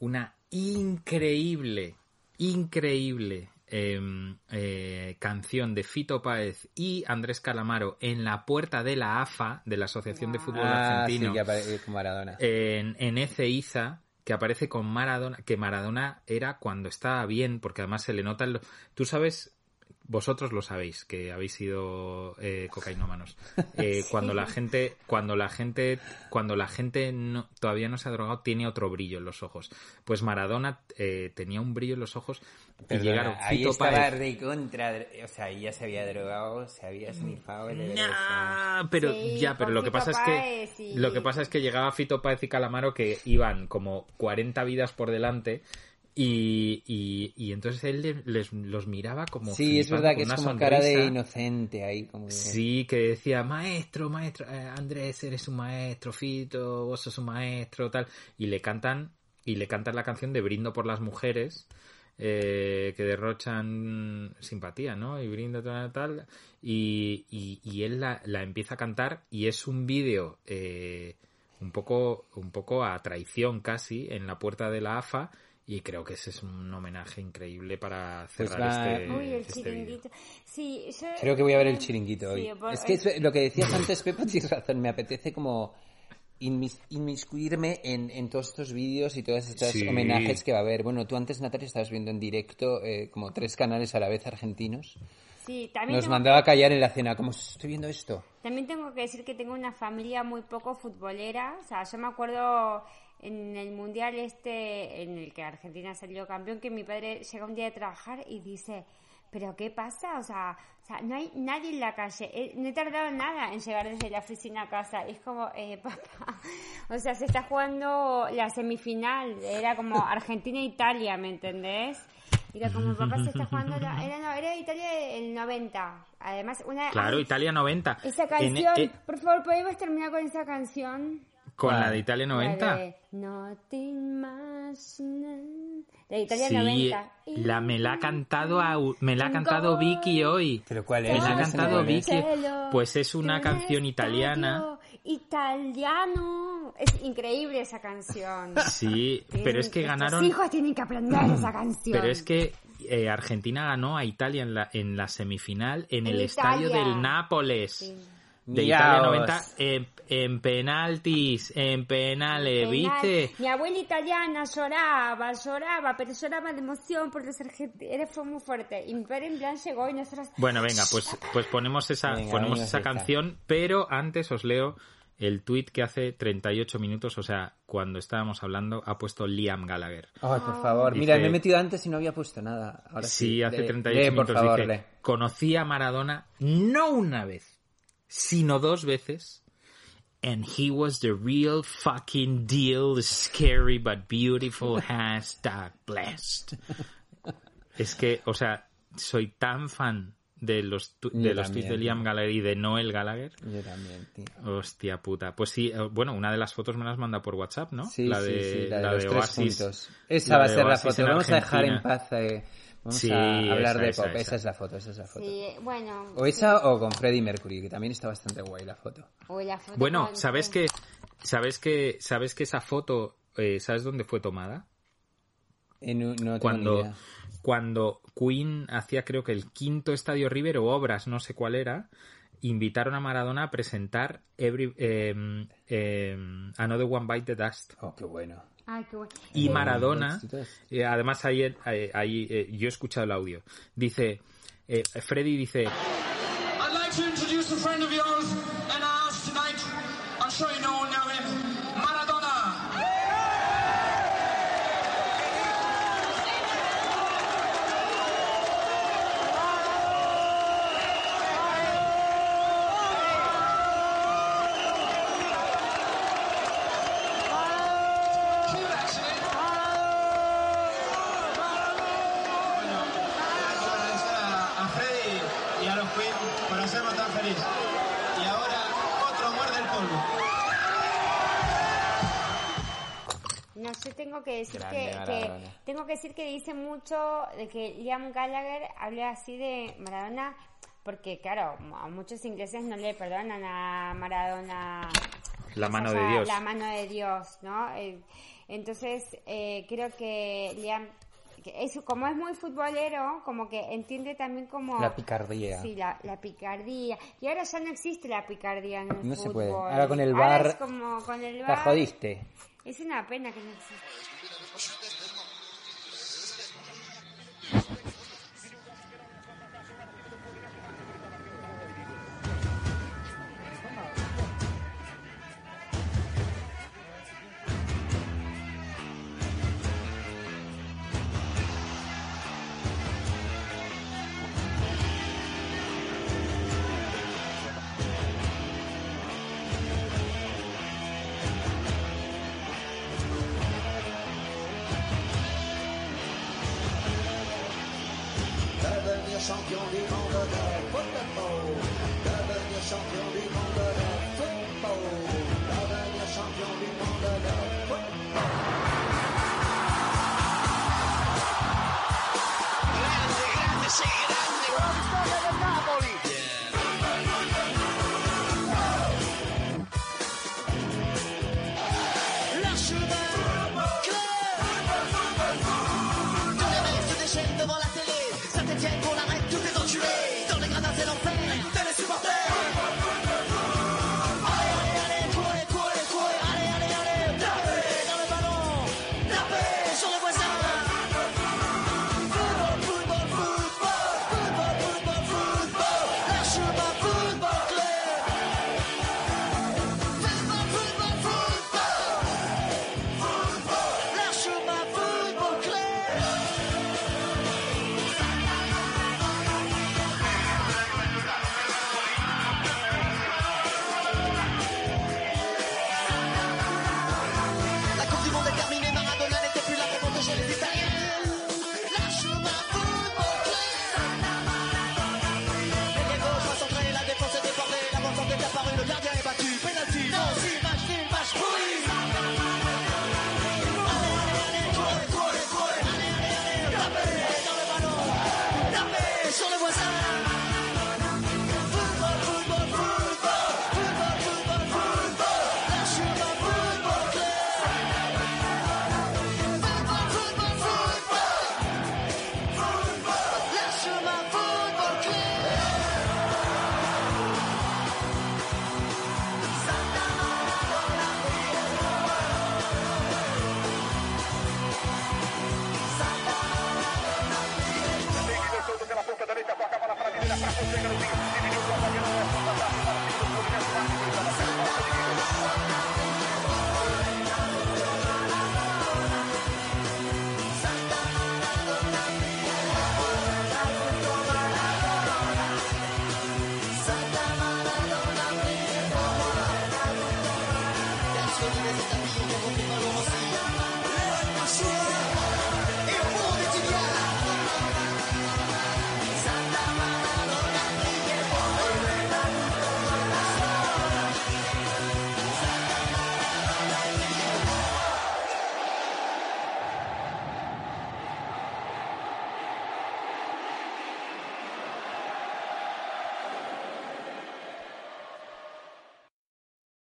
una increíble, increíble em, eh, canción de Fito Páez y Andrés Calamaro en la puerta de la AFA, de la Asociación de Fútbol Ah, Argentino, sí, con Maradona. en, en Ezeiza, que aparece con Maradona, que Maradona era cuando estaba bien, porque además se le nota... el- Tú sabes, vosotros lo sabéis, que habéis sido eh, cocainómanos. Eh, Cuando la gente, cuando la gente, cuando la gente no- todavía no se ha drogado, tiene otro brillo en los ojos. Pues Maradona eh, tenía un brillo en los ojos y Perdona, llegaron ahí Fito estaba Páez. recontra, o sea, ahí ya se había drogado, se había snifado el Ah, pero Sí, ya, pero lo que Fito pasa es que Páez y- lo que pasa es que llegaba Fito Páez y Calamaro que iban como 40 vidas por delante y, y, y entonces él le- les, los miraba como Sí, es verdad que es una como cara de sonrisa. inocente ahí, como Sí, que decía, maestro, maestro, eh, Andrés, eres un maestro, Fito, vos sos un maestro, tal. Y le cantan, y le cantan la canción de Brindo por las mujeres, eh, que derrochan simpatía, ¿no? Y brindo tal, tal. Y, y, y él la, la empieza a cantar y es un vídeo eh, un poco, un poco a traición casi en la puerta de la AFA. Y creo que ese es un homenaje increíble para Pues cerrar va- este, Uy, el este vídeo. chiringuito. Sí, yo... Creo que voy a ver el chiringuito hoy. Por- es que es- lo que decías antes, Pepo, tienes razón, me apetece como inmis- inmiscuirme en, en todos estos vídeos y todas estas Sí. homenajes que va a haber. Bueno, tú antes, Natalia, estabas viendo en directo eh, como tres canales a la vez argentinos. Sí, también Nos tengo- mandaba a callar en la cena, como estoy viendo esto. También tengo que decir que tengo una familia muy poco futbolera. O sea, yo me acuerdo en el mundial este en el que Argentina salió campeón que mi padre llega un día de trabajar y dice pero qué pasa o sea, o sea no hay nadie en la calle. Eh, no he tardado nada en llegar desde la oficina a casa. Es como eh, papá o sea se está jugando la semifinal. Era como Argentina Italia ¿me entendés? Era como papá se está jugando la, era no era Italia el 90 además una Claro, Italia 90. esa En- canción eh, por favor podemos terminar con esa canción con la de Italia la 90. de Nothing much, no. La de Italia Sí, 90. la, me la ha cantado a- me la ha cantado Vicky hoy. ¿Pero cuál Me es? la ha cantado cuál. Vicky. Pues es una canción italiana. Italiano. Es increíble esa canción. Sí, pero es que ganaron. hijos tienen que aprender esa canción. Pero es que eh, Argentina ganó a Italia en la, en la semifinal en el En estadio Italia. del Nápoles. De. Italia 90 en, en penaltis, en penales, Penal. ¿viste? Mi abuela italiana lloraba, lloraba, pero lloraba de emoción por los argentinos. Fue muy fuerte. Y mi padre en plan llegó y nosotros... Bueno, venga, pues, pues ponemos esa, Venga, ponemos venga, esa canción, pero antes os leo el tweet que hace 38 minutos, o sea, cuando estábamos hablando, ha puesto Liam Gallagher. Ay, por favor. Dice- Mira, me he metido antes y no había puesto nada. Ahora sí, sí, hace Lee- 38 lee, por minutos favor, dice, lee. conocí a Maradona no una vez, sino dos veces. And he was the real fucking deal, scary but beautiful, hashtag blessed. Es que, o sea, soy tan fan de los, Yo de los tweets de Liam. Gallagher y de Noel Gallagher. Yo también, tío. Hostia puta. Pues sí, eh, bueno, una de las fotos me las manda por WhatsApp, ¿no? Sí, la sí, de, sí, la de los Oasis. Esa La va a ser la foto. Vamos a dejar en paz. eh, Vamos Sí, a hablar esa, de pop. esa. Esa es la foto, esa es la foto. Sí, bueno. O esa o con Freddie Mercury, que también está bastante guay la foto. O la foto Bueno, con- ¿sabes que, sabes que, sabes que esa foto, eh, ¿sabes dónde fue tomada? En un- no tengo ni Cuando, idea. cuando Queen hacía creo que el quinto Estadio River o Obras, no sé cuál era, invitaron a Maradona a presentar Every, em, Another One Bite the Dust. Oh, qué bueno. Ay, qué bueno. Y. Maradona, eh, además ayer, eh, ahí, eh, yo he escuchado el audio, dice, eh, Freddy dice, decir Grande que, que- tengo que decir que dice mucho de que Liam Gallagher habla así de Maradona porque claro, a muchos ingleses no le perdonan a Maradona La mano de Dios. La mano de Dios, ¿no? Eh, Entonces, eh, creo que Liam, que es, como es muy futbolero, como que entiende también como... La picardía. Sí, la, la picardía. Y ahora ya no existe la picardía en el No se fútbol. puede. Ahora con el Ahora VAR es como con el La VAR. jodiste. Es una pena que no exista.